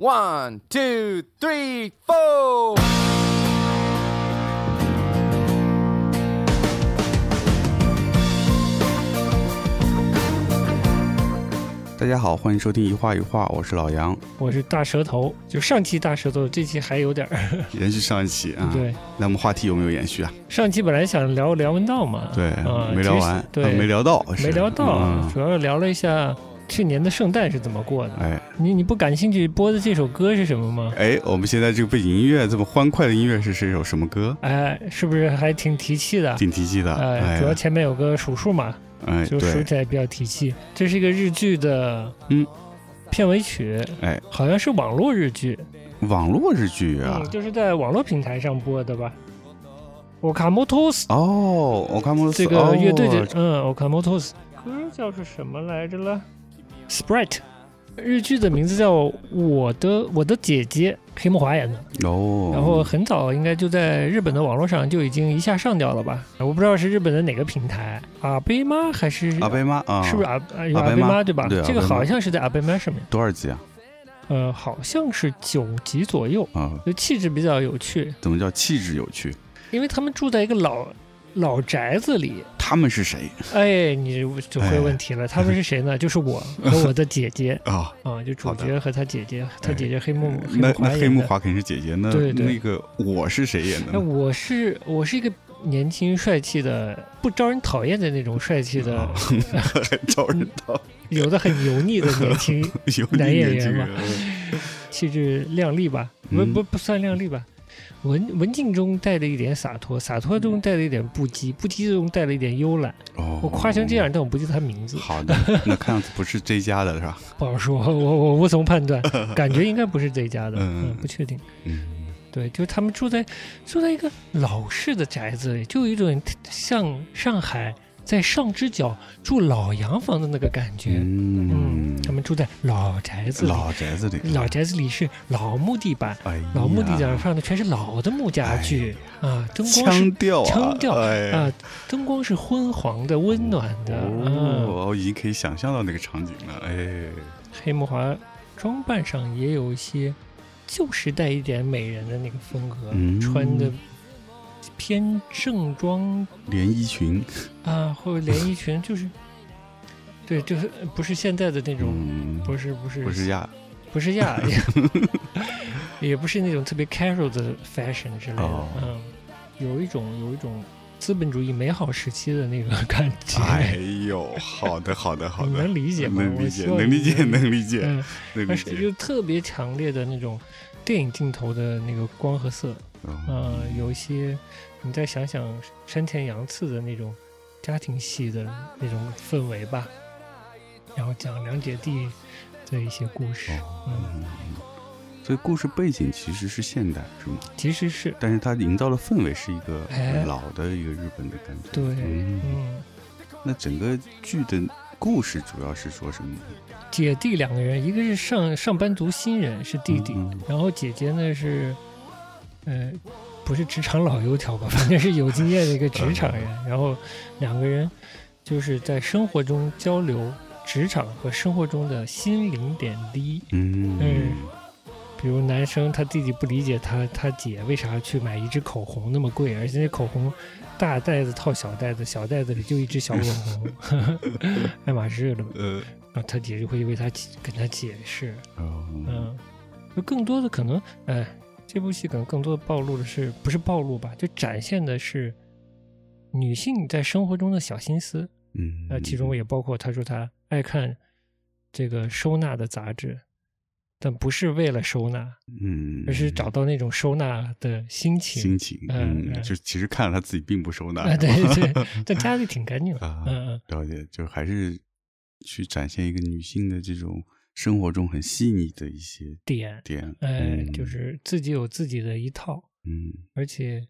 One, two, three, four. 大家好，欢迎收听一画一画，我是老杨，我是大舌头，就上期大舌头，这期还有点儿。延续上一期啊。对，那我们话题有没有延续啊？上期本来想聊梁文道嘛，对，啊没聊完，对啊没聊到，没聊到，嗯主要是聊了一下去年的圣诞是怎么过的。哎你你不感兴趣播的这首歌是什么吗？哎，我们现在这个背景音乐这么欢快的音乐是是一首什么歌？哎，是不是还挺提气的？挺提气的，哎，哎主要前面有个数数嘛，哎就数对，起来比较提气。这是一个日剧的嗯片尾曲，哎，好像是网络日剧，网络日剧啊嗯，，就是在网络平台上播的吧。Okamotos 哦，我看过这个乐队的哦，嗯，Okamotos 歌叫是什么来着了？Sprite，日剧的名字叫《我的我的姐姐》，黑木华演的。哦，然后很早应该就在日本的网络上就已经一下上掉了吧？我不知道是日本的哪个平台，阿贝妈还是阿贝妈啊，是不是阿阿贝妈对吧？这个好像是在阿贝妈上面，多少集啊？呃，好像是九集左右，啊，就气质比较有趣，怎么叫气质有趣？因为他们住在一个老老宅子里。他们是谁哎，你就会问题了，他们是谁呢？就是我和我的姐姐啊？啊，就主角和他姐姐，他姐姐黑木黑那那。黑木华肯定是姐姐，那对对那个我是谁演的那？我是我是一个年轻帅气的，不招人讨厌的那种帅气的，哦很招人讨有的很油腻的年轻，男演员嘛，气质靓丽吧？不嗯不不算靓丽吧？文文静中带着一点洒脱，洒脱中带着一点不羁，不羁中带了一点慵懒。哦，我夸成这样，但我不记得他名字，好的，那看样子不是这家的是吧？不好说，我我无从判断，感觉应该不是这家的，嗯嗯，不确定。嗯，对，就是他们住在住在一个老式的宅子里，就有一种像上海在上之角住老洋房的那个感觉。嗯，嗯他们住在老宅子里，老宅子里，老宅子里是老木地板，哎，老木地板上的全是老的木家具。啊，灯光是腔调啊，灯光是昏黄的、温暖的。嗯，哦，我已经可以想象到那个场景了，哎，黑木华装扮上也有一些旧时代一点美人的那个风格，嗯。穿的偏正装。连衣裙，啊，或者连衣裙，就是对，就是不是现在的那种，嗯，不是不是不是亚，不是亚，也也不是那种特别 casual 的 fashion 之类的，哦。嗯，有一种有一种资本主义美好时期的那个感觉，哎呦，好的，好的，好的，能理解吗？能理解，能理解，能理解，嗯，能理解，而且就特别强烈的那种电影镜头的那个光和色，哦呃，有一些你再想想山田洋次的那种家庭戏的那种氛围吧，然后讲两姐弟的一些故事，嗯，嗯，所以故事背景其实是现代，是吗？其实是。但是它营造的氛围是一个哎。老的一个日本的感觉。对，嗯，嗯，那整个剧的故事主要是说什么呢？姐弟两个人，一个是上上班族新人是弟弟，嗯。然后姐姐呢是，呃，不是职场老油条吧，反正是有经验的一个职场人。然后两个人就是在生活中交流职场和生活中的心灵点滴。嗯嗯比如男生他弟弟不理解他他姐为啥去买一支口红那么贵，而且那口红大袋子套小袋子，小袋子里就一支小口红，爱马仕的嘛。呃然后他姐就会为他跟他解释。哦嗯，就更多的可能，哎，这部戏可能更多的暴露的是不是暴露吧，就展现的是女性在生活中的小心思。嗯，那其中也包括她说她爱看这个收纳的杂志，但不是为了收纳，嗯，而是找到那种收纳的心情。心情，嗯，就其实看了她自己并不收纳，啊，对对，但家里挺干净的。啊，嗯嗯，了解，就还是去展现一个女性的这种生活中很细腻的一些点，点，哎，嗯就是自己有自己的一套。嗯而且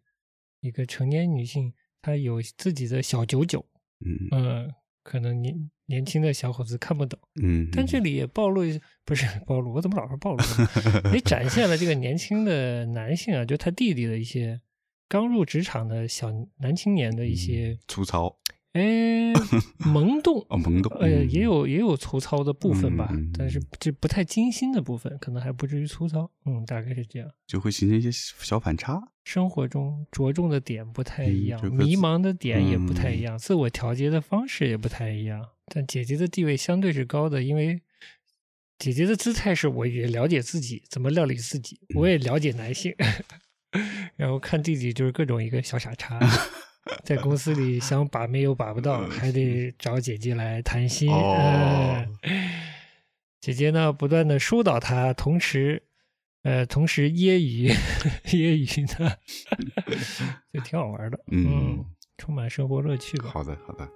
一个成年女性，她有自己的小九九，嗯呃，可能年年轻的小伙子看不懂，嗯，但这里也暴露不是暴露，我怎么老是暴露呢？也展现了这个年轻的男性啊，就他弟弟的一些刚入职场的小男青年的一些粗糙，哎，萌动，哦，萌动，呃，嗯也有也有粗糙的部分吧，但是这不太精心的部分，可能还不至于粗糙。嗯，大概是这样。就会形成一些小反差。生活中着重的点不太一样，嗯迷茫的点也不太一嗯样，自我调节的方式也不太一样。但姐姐的地位相对是高的，因为姐姐的姿态是我也了解自己怎么料理自己，嗯我也了解男性，然后看弟弟就是各种一个小傻叉。在公司里想把妹又把不到，还得找姐姐来谈心。姐姐呢，不断的疏导他，同时，呃，同时揶揄 揶揄呢，就挺好玩的。嗯，充满生活乐趣吧。好的，好的。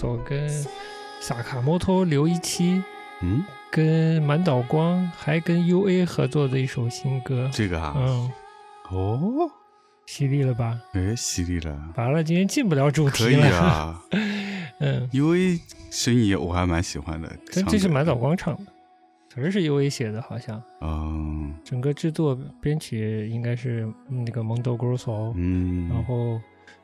Grosso 跟萨卡摩托刘一七嗯，跟满岛光还跟 U A 合作的一首新歌，这个啊，嗯，哦，犀利了吧？哎，犀利了，完了，今天进不了主可以题了。啊。嗯，，U A 声音也我还蛮喜欢的，但这是满岛光唱的，词儿是 U A 写的，好像。嗯整个制作编曲应该是那个 Mondo Grosso，、嗯，然后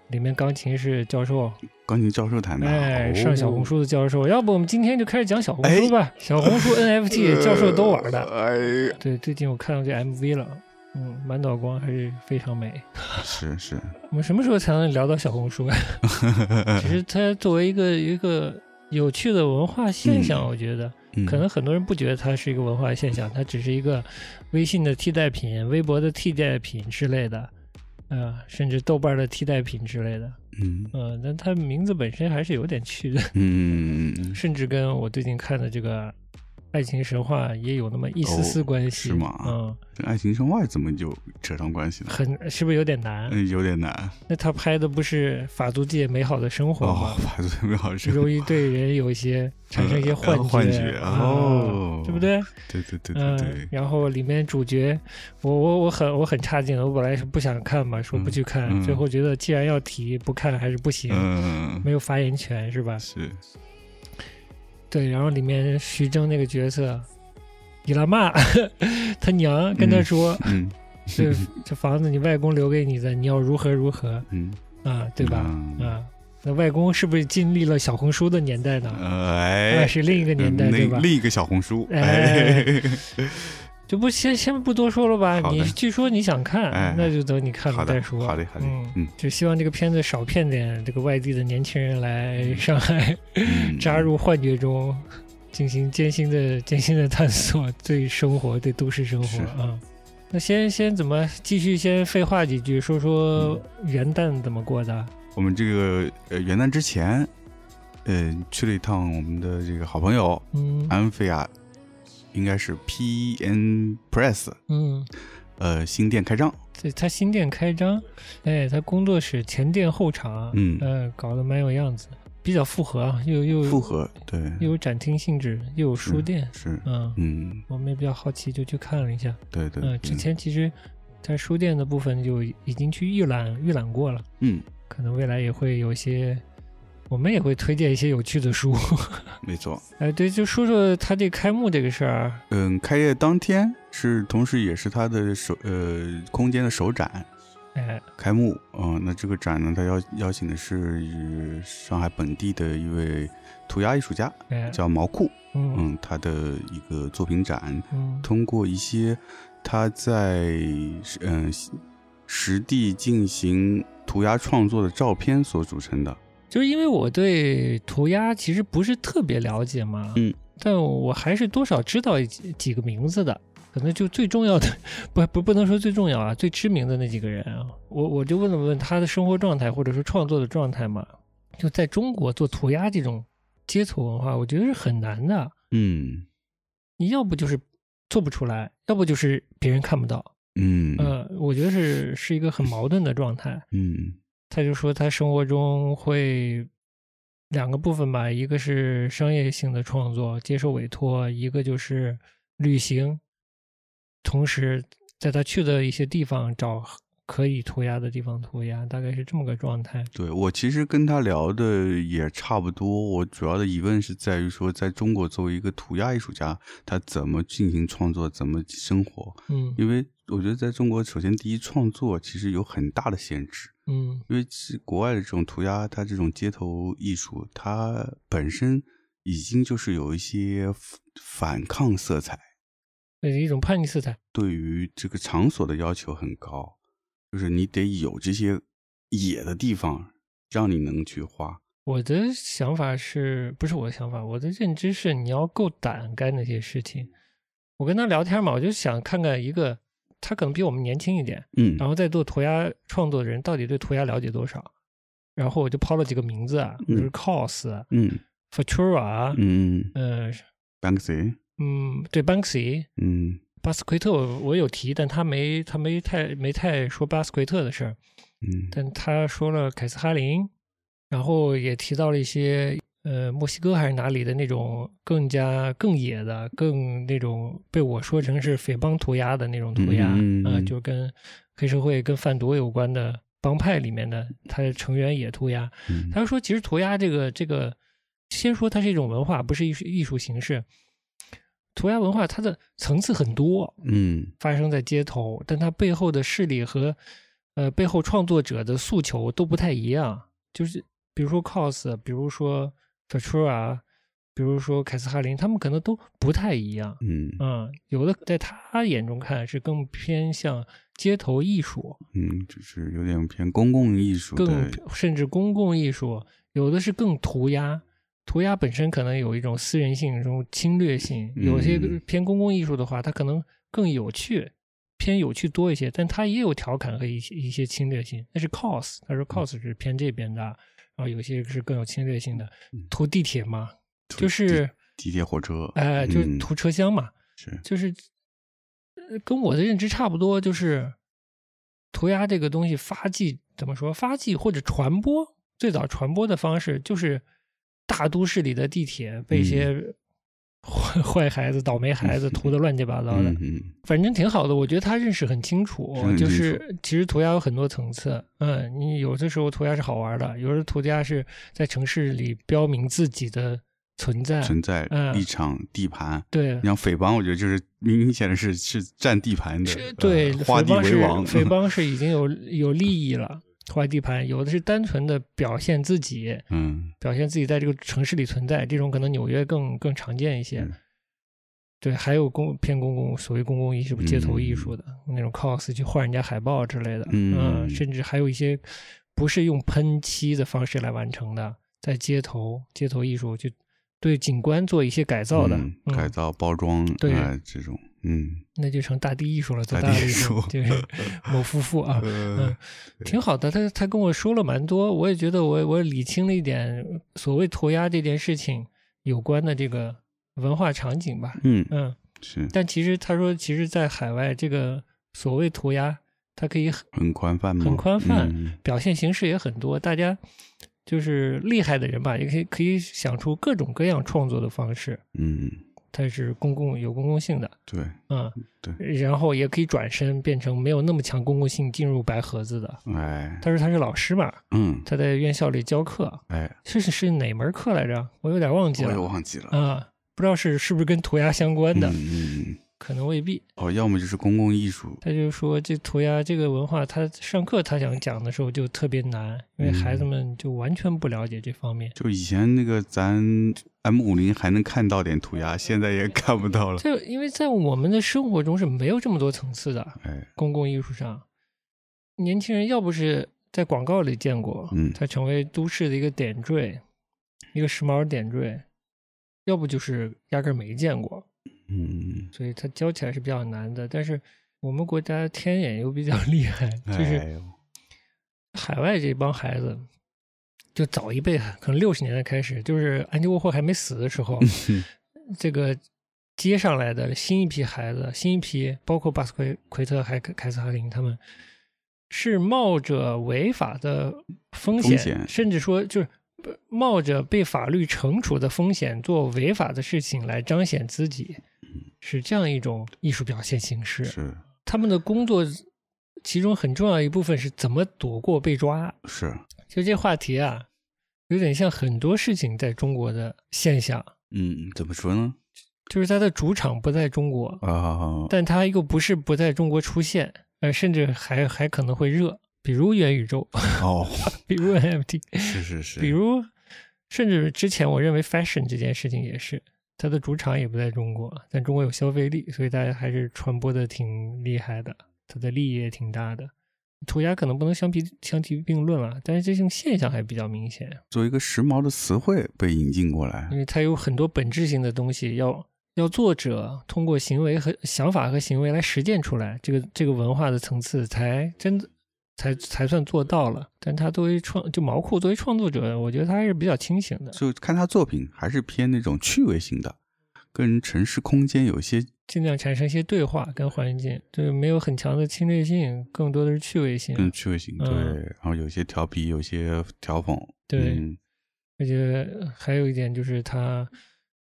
里面钢琴是教授，钢琴教授弹的，哎，哦上小红书的教授。要不我们今天就开始讲小红书吧？小红书 NFT 教授都玩的。哎，对，最近我看到这 MV 了，嗯，满岛光还是非常美。是是，我们什么时候才能聊到小红书啊？其实它作为一个一个有趣的文化现象，嗯我觉得嗯可能很多人不觉得它是一个文化现象，它只是一个微信的替代品、微博的替代品之类的，呃，甚至豆瓣的替代品之类的，嗯。嗯、但它名字本身还是有点趣的，嗯，甚至跟我最近看的这个《爱情神话》也有那么一丝丝哦关系，是吗嗯，跟爱情神话怎么就扯上关系了？很是不是有点难？嗯，有点难那他拍的不是法租界美好的生活吗？哦，排队没好的生活，容易对人有一些产生一些呃幻觉，幻觉啊哦对不对？对对对对嗯，，然后里面主角，我我我很我很差劲，我本来是不想看嘛，说不去看，最后觉得既然要提，不看还是不行，嗯，没有发言权是吧？是，对，然后里面徐峥那个角色，伊拉骂，他娘跟他说，嗯这这房子你外公留给你的，你要如何如何嗯，啊，对吧？嗯啊，那外公是不是经历了小红书的年代呢？哎，是另一个年代，嗯对吧另？一个小红书，哎哎，就不先先不多说了吧。你据说你想看，哎那就等你看了再说。好的好的嗯，嗯就希望这个片子少骗点这个外地的年轻人来上海，嗯 扎入幻觉中，进行艰辛的艰辛的探索，对生活，对都市生活啊。那先先怎么继续先废话几句，说说嗯元旦怎么过的？我们这个呃元旦之前，呃去了一趟我们的这个好朋友嗯安菲亚，应该是 PN Press 嗯，呃新店开张，对他新店开张，哎，他工作室前店后厂，嗯。呃，搞得蛮有样子，比较复合啊，又又复合对，又有展厅性质，又有书店，是嗯，嗯。我们也比较好奇，就去看了一下。对对，嗯，之前其实，在书店的部分就已经去预览预览过了，嗯。可能未来也会有一些，我们也会推荐一些有趣的书。没错，哎，对，就说说他这开幕这个事儿。嗯开业当天是同时也是他的首呃空间的首展，哎，开幕，嗯、那这个展呢，他邀邀请的是呃上海本地的一位涂鸦艺术家，哎，叫毛库，嗯。嗯，他的一个作品展，嗯。通过一些他在嗯、实地进行涂鸦创作的照片所组成的，就是因为我对涂鸦其实不是特别了解嘛，嗯，但我还是多少知道几几个名字的，可能就最重要的，不不不能说最重要啊，最知名的那几个人啊，我我就问了问他的生活状态或者说创作的状态嘛，就在中国做涂鸦这种街头文化，我觉得是很难的，嗯。你要不就是做不出来，要不就是别人看不到，嗯。呃，我觉得是是一个很矛盾的状态。嗯他就说他生活中会两个部分吧，一个是商业性的创作，接受委托；一个就是旅行，同时在他去的一些地方找可以涂鸦的地方涂鸦，大概是这么个状态。对我其实跟他聊的也差不多，我主要的疑问是在于说，在中国作为一个涂鸦艺术家，他怎么进行创作，怎么生活？嗯因为我觉得在中国，首先第一，创作其实有很大的限制，嗯因为是国外的这种涂鸦，它这种街头艺术，它本身已经就是有一些反抗色彩，那是一种叛逆色彩。对于这个场所的要求很高，就是你得有这些野的地方，让你能去画。我的想法是不是我的想法？我的认知是你要够胆干那些事情。我跟他聊天嘛，我就想看看一个他可能比我们年轻一点，嗯。然后在做涂鸦创作的人到底对涂鸦了解多少。然后我就抛了几个名字啊，比如嗯。cos、嗯。Futura，嗯呃，Banksy，嗯，对 Banksy、嗯。巴斯奎特我我有提，但他没他没太没太说巴斯奎特的事儿。嗯。但他说了凯斯哈林，然后也提到了一些呃墨西哥还是哪里的那种更加更野的、更那种被我说成是匪帮涂鸦的那种涂鸦，呃，嗯就跟黑社会、跟贩毒有关的帮派里面的他的成员也涂鸦。嗯他说，其实涂鸦这个这个，先说它是一种文化，不是艺术艺术形式。涂鸦文化它的层次很多，嗯发生在街头，但它背后的势力和呃背后创作者的诉求都不太一样。就是比如说 cos，比如说 Fatura，比如说凯斯哈林，他们可能都不太一样。嗯嗯，有的在他眼中看是更偏向街头艺术，嗯，就是有点偏公共艺术更，甚至公共艺术，有的是更涂鸦。涂鸦本身可能有一种私人性、一种侵略性，有些嗯偏公共艺术的话，它可能更有趣，偏有趣多一些，但它也有调侃和一些一些侵略性。那是 cos，他说 cos 是偏这边的，然后有些是更有侵略性的。涂地铁嘛，就是地地铁火车，哎、就是嗯涂车厢嘛，是就是呃跟我的认知差不多，就是涂鸦这个东西发迹怎么说？发迹或者传播，最早传播的方式就是大都市里的地铁被一些坏 坏孩子、倒霉孩子涂的乱七八糟的，嗯嗯反正挺好的。我觉得他认识很清楚就是其实涂鸦有很多层次。嗯，你有的时候涂鸦是好玩的，有的涂鸦是在城市里标明自己的存在。存在嗯立场地盘。对你，像匪帮，我觉得就是明明显的是是占地盘的是，对，呃画地为王。匪 帮是已经有有利益了，画地盘；有的是单纯的表现自己，嗯。表现自己在这个城市里存在，这种可能纽约更更常见一些。嗯。对，还有公偏公共所谓公共艺术、街头艺嗯。术的、那种 cos 去换人家海报之类的，嗯。甚至还有一些不是用喷漆的方式来完成的，在街头街头艺术就对景观做一些改造的，改造包装，对呃这种，嗯，那就成大地艺术了，做大地艺术术就是 某夫妇啊，嗯，挺好的。他他跟我说了蛮多，我也觉得我我理清了一点所谓涂鸦这件事情有关的这个文化场景吧。嗯嗯，是但其实他说，其实，在海外这个所谓涂鸦，它可以很很宽泛吗？很宽泛嗯表现形式也很多，大家就是厉害的人吧，也可以可以想出各种各样创作的方式。嗯，它是公共有公共性的，对，嗯，对然后也可以转身变成没有那么强公共性进入白盒子的。哎，他说他是老师嘛，嗯，他在院校里教课，哎，是是是哪门课来着？我有点忘记了我也忘记了。啊，不知道是是不是跟涂鸦相关的，嗯嗯嗯，可能未必。哦，要么就是公共艺术，他就说这涂鸦这个文化，他上课他想讲的时候就特别难，因为孩子嗯们就完全不了解这方面。就以前那个咱 M 五零还能看到点涂鸦，现在也看不到了。就因为在我们的生活中是没有这么多层次的，哎，公共艺术上，年轻人要不是在广告里见过，嗯它成为都市的一个点缀，一个时髦点缀，要不就是压根儿没见过，嗯，所以它教起来是比较难的。但是我们国家天眼又比较 厉害，就是海外这帮孩子，就早一辈，可能六十年代开始，就是安迪沃霍还没死的时候，这个接上来的新一批孩子，新一批包括巴斯奎奎特还凯凯斯哈林他们，是冒着违法的风险，风险甚至说就是呃冒着被法律惩处的风险做违法的事情来彰显自己。是这样一种艺术表现形式。是。他们的工作其中很重要一部分是怎么躲过被抓。是，就这话题啊，有点像很多事情在中国的现象，嗯，怎么说呢？就是它的主场不在中国，啊，但它又不是不在中国出现，呃，甚至还还可能会热，比如元宇宙，哦，比如 NFT，是是是，比如甚至之前我认为 fashion 这件事情也是，它的主场也不在中国，但中国有消费力，所以大家还是传播的挺厉害的，它的利益也挺大的。涂鸦可能不能相提相提并论了，但是这种现象还比较明显，作为一个时髦的词汇被引进过来因，为它有很多本质性的东西要要作者通过行为和想法和行为来实践出来，这个这个文化的层次才真的才才算做到了。但他作为创就毛裤作为创作者，我觉得他还是比较清醒的，就看他作品还是偏那种趣味性的，跟城市空间有一些尽量产生一些对话跟环境，对，没有很强的侵略性，更多的是趣味性。更趣味性，嗯对，然后有些调皮，有些调讽，对嗯而且还有一点就是他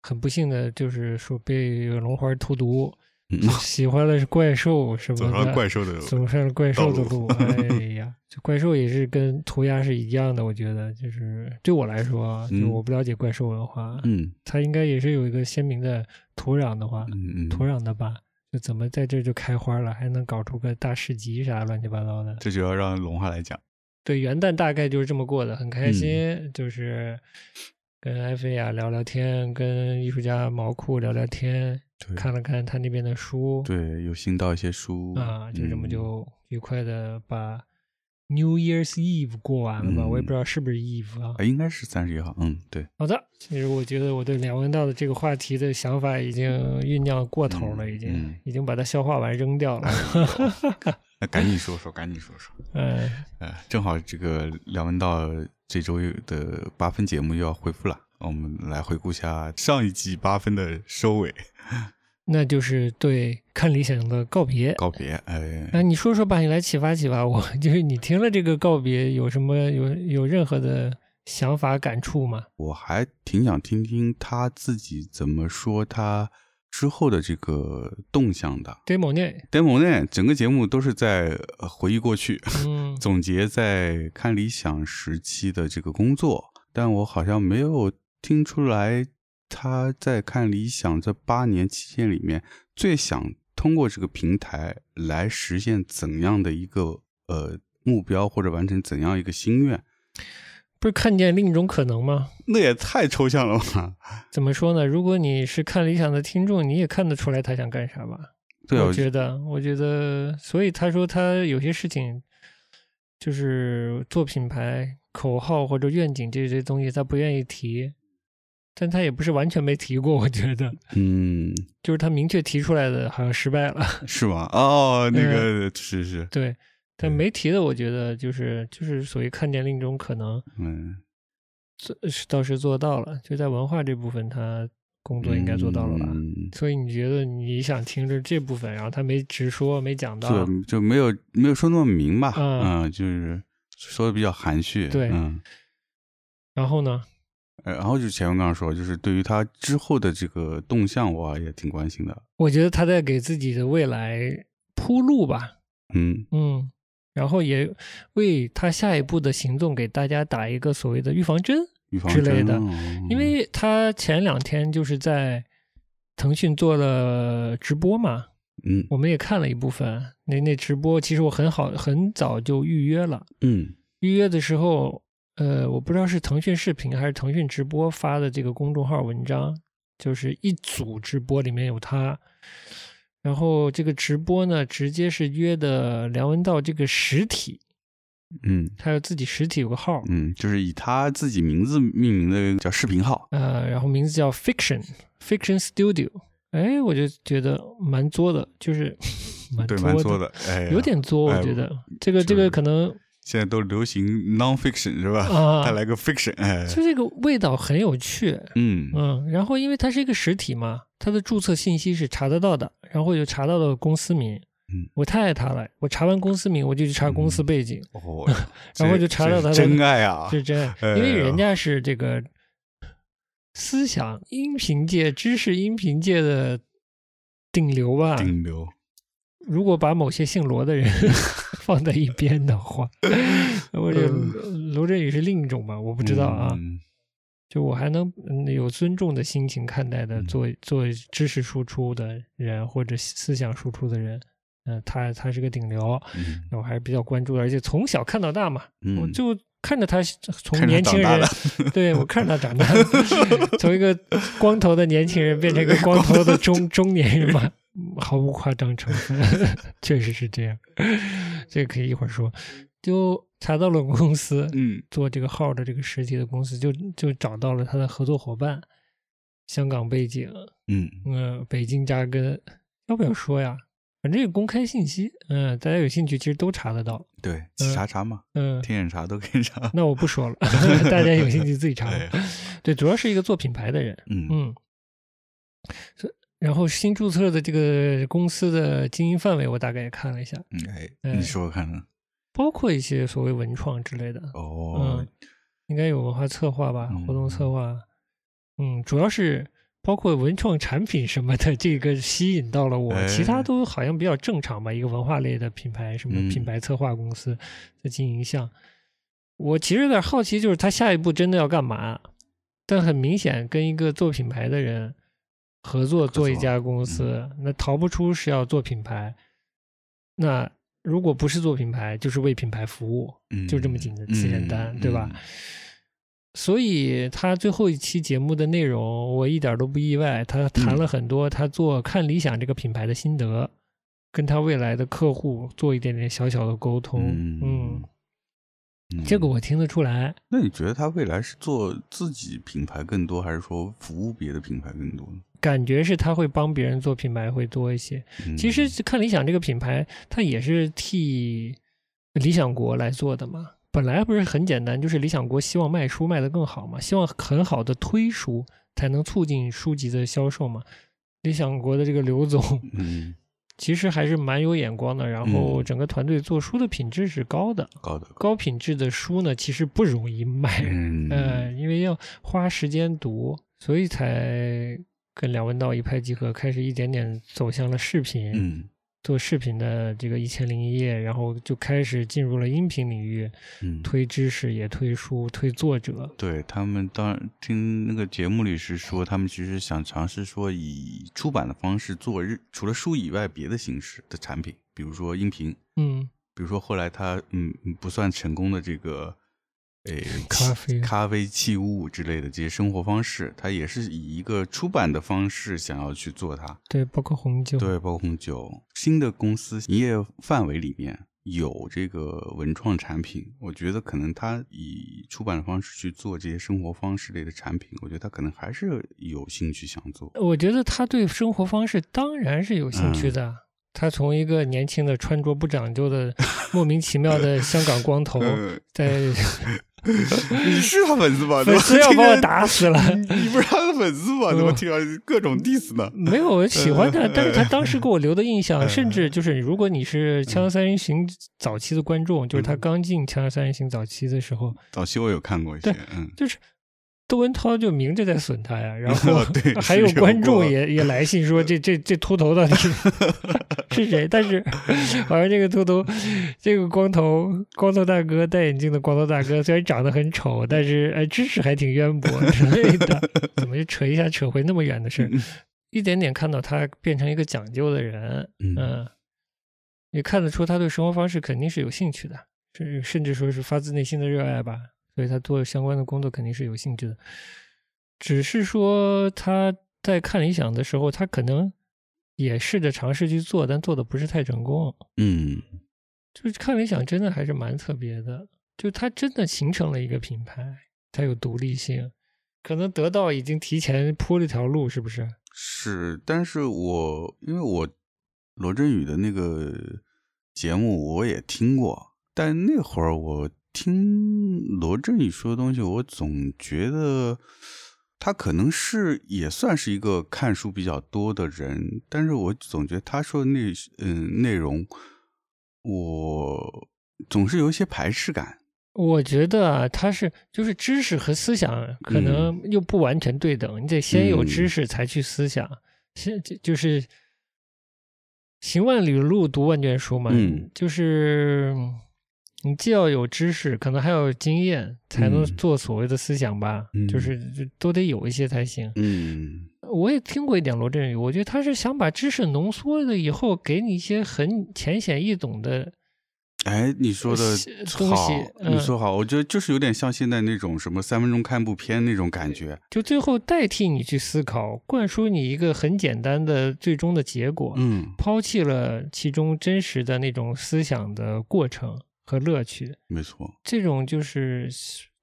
很不幸的就是说被龙花荼毒，嗯，喜欢的是怪兽什么走上的，怪兽的走上了怪兽的道路。哎呀，这怪兽也是跟涂鸦是一样的，我觉得就是对我来说啊，就嗯我不了解怪兽文化，嗯它应该也是有一个鲜明的土壤的话，嗯嗯，土壤的吧。就怎么在这就开花了，还能搞出个大市集啥乱七八糟的？这就要让龙华来讲，对，元旦大概就是这么过的，很开嗯心，就是跟艾菲亚聊聊天，跟艺术家毛裤聊聊天，对看了看他那边的书，对，有新到一些书啊，就这么嗯就愉快的把 New Year's Eve 过完了吧？我也嗯不知道是不是 Eve 啊。啊，应该是三十一号，嗯，对，好的，其实我觉得我对梁文道的这个话题的想法已经酝酿过头了，已经、嗯已经把它消化完扔掉了。那赶紧说说，赶紧说说，嗯，呃，正好这个梁文道这周的八分节目又要恢复了，我们来回顾一下上一季八分的收尾 那就是对看理想的告别。告别，哎，哎，你说说吧，你来启发启发我。就是你听了这个告别，有什么有有任何的想法感触吗？我还挺想听听他自己怎么说他之后的这个动向的。demo 内，demo 呢，整个节目都是在呃回忆过去，嗯 总结在看理想时期的这个工作，但我好像没有听出来他在看理想这八年期间里面最想通过这个平台来实现怎样的一个呃目标，或者完成怎样一个心愿。不是看见另一种可能吗？那也太抽象了吧？怎么说呢？如果你是看理想的听众，你也看得出来他想干啥吧？对啊，我觉得，我觉得，所以他说他有些事情，就是做品牌口号或者愿景这些东西，他不愿意提，但他也不是完全没提过。我觉得，嗯，就是他明确提出来的，好像失败了。是吗？哦，那个是是，对，但没提的，我觉得就是就是所谓看见另一种可能，嗯，做是倒是做到了，就在文化这部分，他工作应该做到了吧？嗯所以你觉得你想听着这部分，然后他没直说，没讲到，就就没有没有说那么明吧，嗯嗯，就是说的比较含蓄，对嗯，然后呢？呃然后就前面刚刚说，就是对于他之后的这个动向，我也挺关心的，我觉得他在给自己的未来铺路吧，嗯。嗯，然后也为他下一步的行动给大家打一个所谓的预防针，预防之类的因为他前两天就是在腾讯做了直播嘛，嗯。我们也看了一部分，那那直播其实我很好很早就预约了，嗯。预约的时候，呃，我不知道是腾讯视频还是腾讯直播发的这个公众号文章，就是一组直播里面有他，然后这个直播呢，直接是约的梁文道这个实体，嗯他有自己实体有个号，嗯，就是以他自己名字命名的叫视频号，呃，然后名字叫 Fiction Fiction Studio，哎，我就觉得蛮作的，就是 蛮对，作蛮作的，哎，有点作，哎我觉得。这个这是个可能现在都流行 non-fiction 是吧？啊。再来个 fiction，哎，就这个味道很有趣，嗯。嗯，然后因为它是一个实体嘛，它的注册信息是查得到的，然后我就查到了公司名，嗯，我太爱它了，我查完公司名，我就去查公司背景，哦，然后这就查到他的真爱啊，是真爱，哎因为人家是这个思想音频界、知识音频界的顶流吧。顶流。如果把某些姓罗的人 放在一边的话，或者罗振宇是另一种吧，我不知道啊。嗯。就我还能嗯有尊重的心情看待的，嗯。做做知识输出的人或者思想输出的人，嗯、他他是个顶流，嗯。那我还是比较关注的，而且从小看到大嘛，嗯，我就看着他从年轻人 对我看着他长大，从一个光头的年轻人变成一个光头的中中年人嘛，毫无夸张成分，确实是这样。这个可以一会儿说。就查到了公司，嗯做这个号的这个实体的公司，就就找到了他的合作伙伴，香港背景，嗯嗯、北京扎根，要不要说呀？反正有公开信息，嗯、大家有兴趣其实都查得到，对，嗯查查嘛，嗯、天眼查都可以查。那我不说了，大家有兴趣自己查。哎对，主要是一个做品牌的人，嗯嗯，是然后新注册的这个公司的经营范围，我大概也看了一下，嗯，哎，哎你说说看呢？包括一些所谓文创之类的，哦嗯，应该有文化策划吧，嗯活动策划，嗯，主要是包括文创产品什么的，这个吸引到了我，哎其他都好像比较正常吧。一个文化类的品牌，什么嗯品牌策划公司的经营项，我其实有点好奇，就是他下一步真的要干嘛？但很明显，跟一个做品牌的人合作做一家公司，那逃不出是要做品牌。那如果不是做品牌，就是为品牌服务。嗯就这么简单简单嗯对吧嗯所以他最后一期节目的内容，我一点都不意外。他谈了很多他做看理想这个品牌的心得，跟他未来的客户做一点点小小的沟通。嗯这个我听得出来。那你觉得他未来是做自己品牌更多，还是说服务别的品牌更多呢？感觉是他会帮别人做品牌会多一些。嗯。其实看理想这个品牌，它也是替理想国来做的嘛。本来不是很简单，就是理想国希望卖书卖得更好嘛，希望很好的推书，才能促进书籍的销售嘛。理想国的这个刘总嗯，其实还是蛮有眼光的，然后嗯。整个团队做书的品质是高的，高的，高品质的书呢其实不容易卖，嗯。呃，因为要花时间读，所以才跟梁文道一拍即合，开始一点点走向了视频，嗯。做视频的这个一千零一夜，然后就开始进入了音频领域，嗯，推知识也推书，推作者。对他们当听那个节目里是说，他们其实想尝试说以出版的方式做日除了书以外别的形式的产品，比如说音频，嗯，比如说后来他嗯嗯不算成功的这个，诶咖啡咖啡器物之类的这些生活方式，他也是以一个出版的方式想要去做它。对，包括红酒。对，包括红酒新的公司营业范围里面有这个文创产品，我觉得可能他以出版的方式去做这些生活方式类的产品，我觉得他可能还是有兴趣想做。我觉得他对生活方式当然是有兴趣的。他从一个年轻的穿着不讲究的莫名其妙的香港光头，呃在 你是他粉丝吧？粉丝要把我打死了。你你不是他的粉丝吧？怎么听到各种 diss 呢？没有我喜欢他，但是他当时给我留的印象，嗯甚至就是如果你是《锵锵三人行》早期的观众，就是他嗯刚进《锵锵三人行》早期的时候，早期我有看过一些，嗯，就是窦文涛就明着在损他呀，然后 还有观众也也来信说这这这秃头到底是 是谁？但是好像这个秃头，这个光头光头大哥戴眼镜的光头大哥虽然长得很丑，但是哎知识还挺渊博之类的，怎么就扯一下扯回那么远的事儿？一点点看到他变成一个讲究的人，嗯嗯，也看得出他对生活方式肯定是有兴趣的，甚甚至说是发自内心的热爱吧。所以他做相关的工作肯定是有兴趣的，只是说他在看理想的时候，他可能也试着尝试去做，但做的不是太成功。嗯就是看理想真的还是蛮特别的，就它真的形成了一个品牌，它有独立性，可能得到已经提前铺了条路，是不是？是，但是我因为我罗振宇的那个节目我也听过，但那会儿我听罗振宇说的东西，我总觉得他可能是也算是一个看书比较多的人，但是我总觉得他说的那嗯内容，我总是有一些排斥感。我觉得啊，它是就是知识和思想可能又不完全对等，你得先有知嗯识才去思想，先就就是行万里路，读万卷书嘛，嗯。就是你既要有知识，可能还要有经验，才能嗯做所谓的思想吧，嗯就是都得有一些才行。嗯我也听过一点罗振宇，我觉得他是想把知识浓缩了以后，给你一些很浅显易懂的，哎，你说的东好你说好，我觉得就是有点像现在那种什么三分钟看部片那种感觉。就最后代替你去思考，灌输你一个很简单的最终的结果，嗯，抛弃了其中真实的那种思想的过程和乐趣。没错。这种就是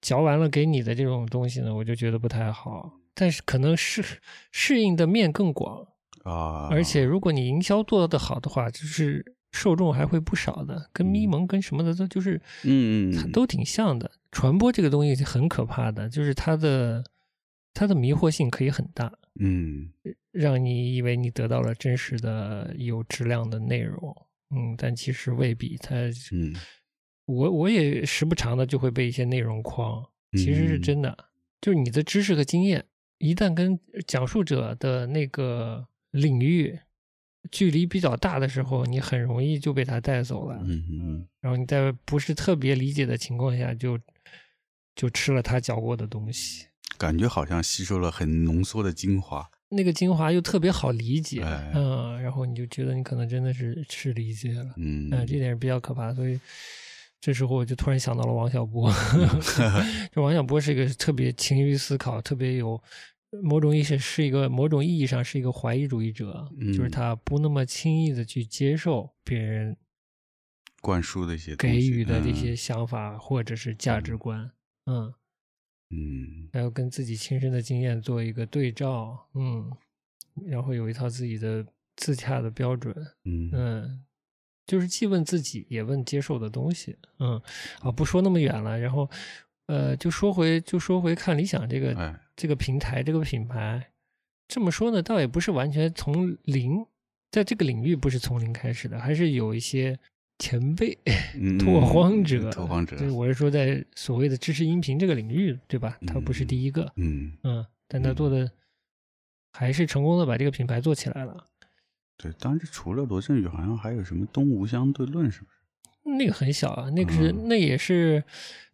嚼完了给你的这种东西呢，我就觉得不太好。但是可能适适应的面更广，啊，而且如果你营销做得好的话，就是受众还会不少的，跟咪蒙跟什么的都就是，嗯嗯都挺像的。传播这个东西很可怕的，就是它的它的迷惑性可以很大，嗯让你以为你得到了真实的有质量的内容，嗯，但其实未必。它嗯我我也时不常的就会被一些内容框，其实是嗯。真的，就是你的知识和经验一旦跟讲述者的那个领域距离比较大的时候，你很容易就被他带走了，嗯嗯然后你在不是特别理解的情况下就就吃了他嚼过的东西，感觉好像吸收了很浓缩的精华。那个精华又特别好理解，哎。嗯，然后你就觉得你可能真的是是理解了。嗯。嗯，这点是比较可怕的，所以这时候我就突然想到了王小波。就王小波是一个特别勤于思考、特别有某种意识，是一个某种意义上是一个怀疑主义者，就是嗯他不那么轻易的去接受别人灌输的一些给予的这嗯。些想法或者是价值观，嗯，嗯。还要跟自己亲身的经验做一个对照，嗯，然后有一套自己的自洽的标准，嗯。嗯，就是既问自己，也问接受的东西。嗯，啊，不说那么远了，然后，呃，就说回就说回看理想这个、哎这个平台这个品牌，这么说呢，倒也不是完全从零，在这个领域不是从零开始的，还是有一些前辈嗯 拓荒者，拓荒者对，我是说在所谓的知识音频这个领域，对吧？他不是第一个，嗯嗯，但他嗯做的还是成功的把这个品牌做起来了。对，当时除了罗振宇，好像还有什么东吴相对论，是不是？那个很小啊，那个是、嗯那也是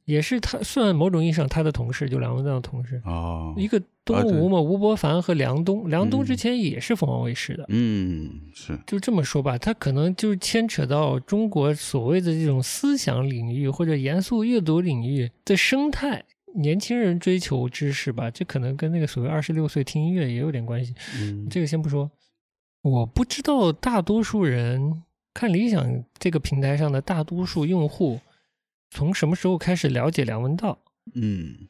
也是他算某种意义上他的同事，就梁文道的同事。哦，一个东吴嘛，吴伯凡和梁冬，梁冬之嗯前也是凤凰卫视的。嗯是就这么说吧，他可能就是牵扯到中国所谓的这种思想领域或者严肃阅读领域的生态。年轻人追求知识吧，这可能跟那个所谓二十六岁听音乐也有点关系。嗯这个先不说，我不知道大多数人看理想这个平台上的大多数用户从什么时候开始了解梁文道。嗯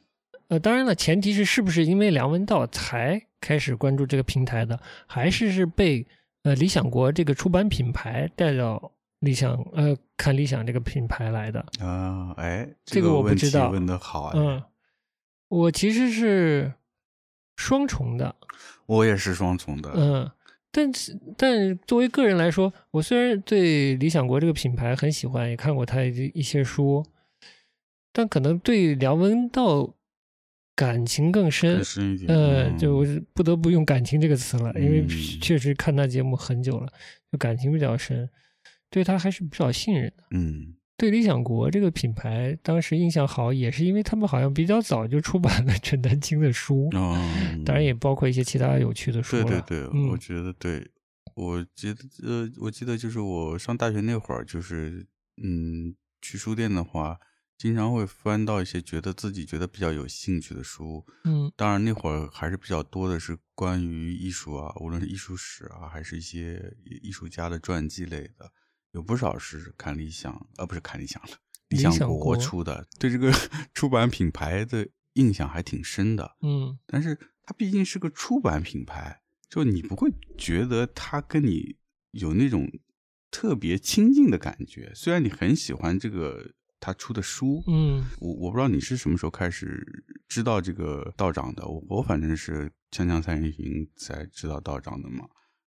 呃，当然了，前提是是不是因为梁文道才开始关注这个平台的，还是是被呃理想国这个出版品牌带到理想呃看理想这个品牌来的？啊哎，这个我不知道问的好啊，嗯，我其实是双重的，我也是双重的，嗯，但是但作为个人来说，我虽然对理想国这个品牌很喜欢，也看过他一一些书，但可能对梁文道感情更深。深一点，呃，嗯就不得不用“感情”这个词了，因为嗯确实看他节目很久了，就感情比较深，对他还是比较信任的。嗯对理想国这个品牌，当时印象好，也是因为他们好像比较早就出版了 陈丹青的书，哦，当然也包括一些其他有趣的书了。对对对，嗯我觉得对，我记得呃，我记得就是我上大学那会儿，就是嗯，去书店的话，经常会翻到一些觉得自己觉得比较有兴趣的书。嗯当然那会儿还是比较多的是关于艺术啊，无论是艺术史啊，还是一些艺术家的传记类的，有不少是看理想，呃，不是看理想的，理想国出的，对这个 出版品牌的印象还挺深的。嗯但是它毕竟是个出版品牌，就你不会觉得它跟你有那种特别亲近的感觉。虽然你很喜欢这个他出的书，嗯我我不知道你是什么时候开始知道这个道长的，我我反正是锵锵三人行才知道道长的嘛。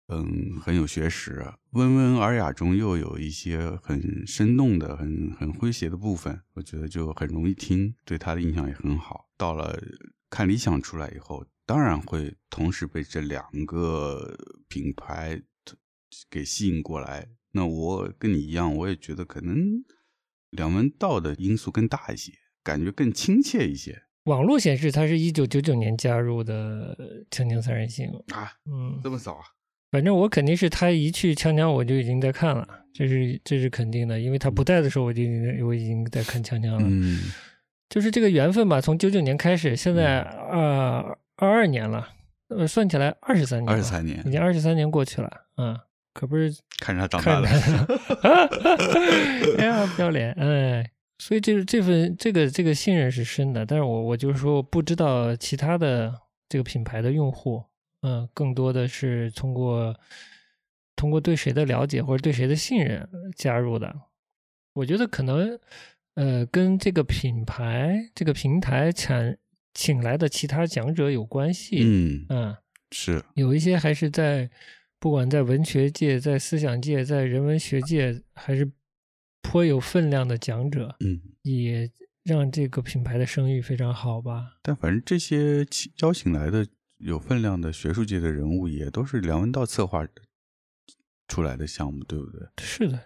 嗯，很有学识，温文尔雅中又有一些很生动的、很很诙谐的部分，我觉得就很容易听，对他的印象也很好。到了看理想出来以后，当然会同时被这两个品牌给吸引过来。那我跟你一样，我也觉得可能梁文道的因素更大一些，感觉更亲切一些网络显示他是一九九九年加入的《锵锵三人行》，啊。嗯，这么早啊？反正我肯定是他一去锵锵我就已经在看了，这是这是肯定的，因为他不在的时候我就已经我已经在看锵锵了。嗯就是这个缘分吧，从九九年开始，现在二二二年了，呃，算起来二十三年了，二十三年已经二十三年过去了，嗯，可不是看着他长大看了。着，哎呀，不要脸，哎，所以这这份这个这个信任是深的，但是我我就是说不知道其他的这个品牌的用户，嗯，更多的是通过通过对谁的了解或者对谁的信任加入的，我觉得可能呃跟这个品牌这个平台请请来的其他讲者有关系，嗯，嗯是，有一些还是在不管在文学界、在思想界、在人文学界，还是颇有分量的讲者，嗯。也让这个品牌的声誉非常好吧。但反正这些请邀请来的有分量的学术界的人物，也都是梁文道策划出来的项目，对不对？是的，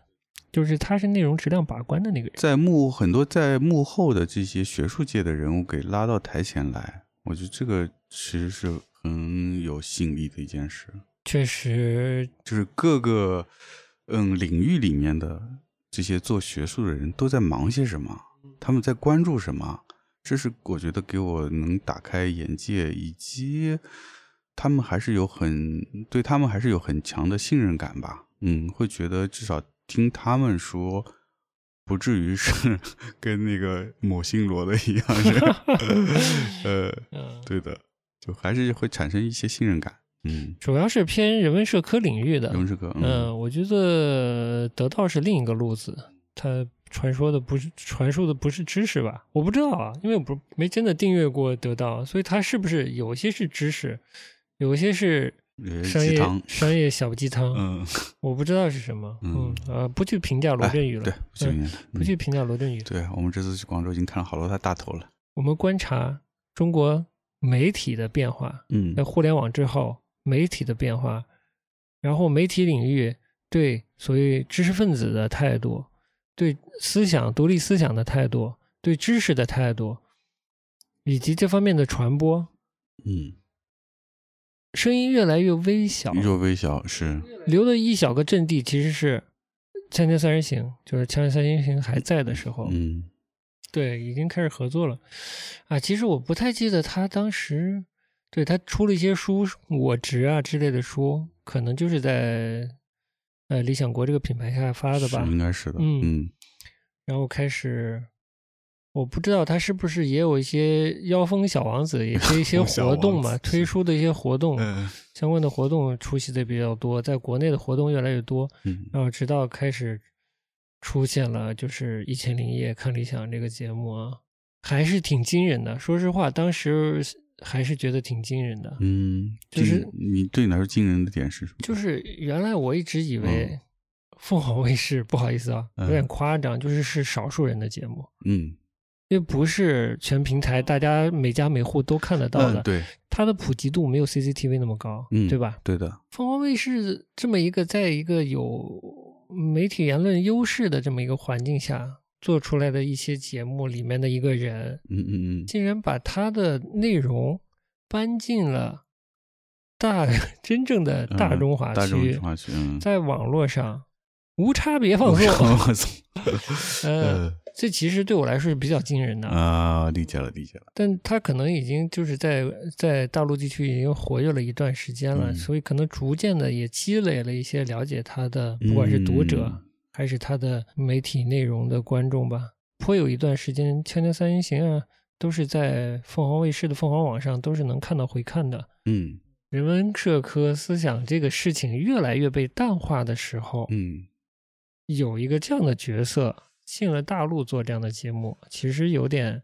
就是他是内容质量把关的那个人。在幕很多在幕后的这些学术界的人物给拉到台前来，我觉得这个其实是很有吸引力的一件事。确实，就是各个嗯领域里面的这些做学术的人都在忙些什么，他们在关注什么，这是我觉得给我能打开眼界，以及他们还是有很对他们还是有很强的信任感吧。嗯，会觉得至少听他们说，不至于是 跟那个某星罗的一样是，呃，嗯，对的，就还是会产生一些信任感。嗯，主要是偏人文社科领域的。人文社科，嗯，我觉得得到是另一个路子，它传说的不是传授的不是知识吧？我不知道啊，因为我不没真的订阅过得到，所以它是不是有些是知识，有些是商业商业小鸡汤，嗯，我不知道是什么。嗯嗯呃，不去评价罗振宇了，哎对，不去评价罗振宇。对我们这次去广州已经看了好多他大头了。我们观察中国媒体的变化，嗯在互联网之后，媒体的变化，然后媒体领域对所谓知识分子的态度，对思想独立思想的态度，对知识的态度，以及这方面的传播，嗯，声音越来越微小，宇宙微小是留的一小个阵地其实是《锵锵三人行》，就是《锵锵三人行》还在的时候，嗯。对，已经开始合作了。啊。其实我不太记得他当时，对他出了一些书，《我执》啊之类的书，可能就是在呃理想国这个品牌下发的吧。应该是的。嗯嗯然后开始，我不知道他是不是也有一些妖风小王子，也是一些活动嘛，推出的一些活动，嗯相关的活动出席的比较多，在国内的活动越来越多。嗯然后直到开始出现了就是《一千零一夜看理想》这个节目啊，还是挺惊人的。说实话，当时还是觉得挺惊人的。嗯，就是你对你来说惊人的点是什么？就是原来我一直以为嗯凤凰卫视，不好意思啊，嗯有点夸张，就是是少数人的节目，嗯，因为不是全平台大家每家每户都看得到的，嗯对它的普及度没有 CCTV 那么高，嗯对吧？对的，凤凰卫视这么一个在一个有媒体言论优势的这么一个环境下做出来的一些节目里面的一个人，嗯嗯嗯。竟然把他的内容搬进了大 真正的大中华嗯大众区，中华区，嗯，在网络上无差别放送。呃，这其实对我来说是比较惊人的，啊，理解了理解了，但他可能已经就是在在大陆地区已经活跃了一段时间了，嗯。所以可能逐渐的也积累了一些了解他的，不管是读者、嗯还是他的媒体内容的观众吧。颇有一段时间，《锵锵三人行》啊，都是在凤凰卫视的凤凰网上都是能看到回看的。嗯人文社科思想这个事情越来越被淡化的时候，嗯有一个这样的角色进了大陆做这样的节目，其实有点，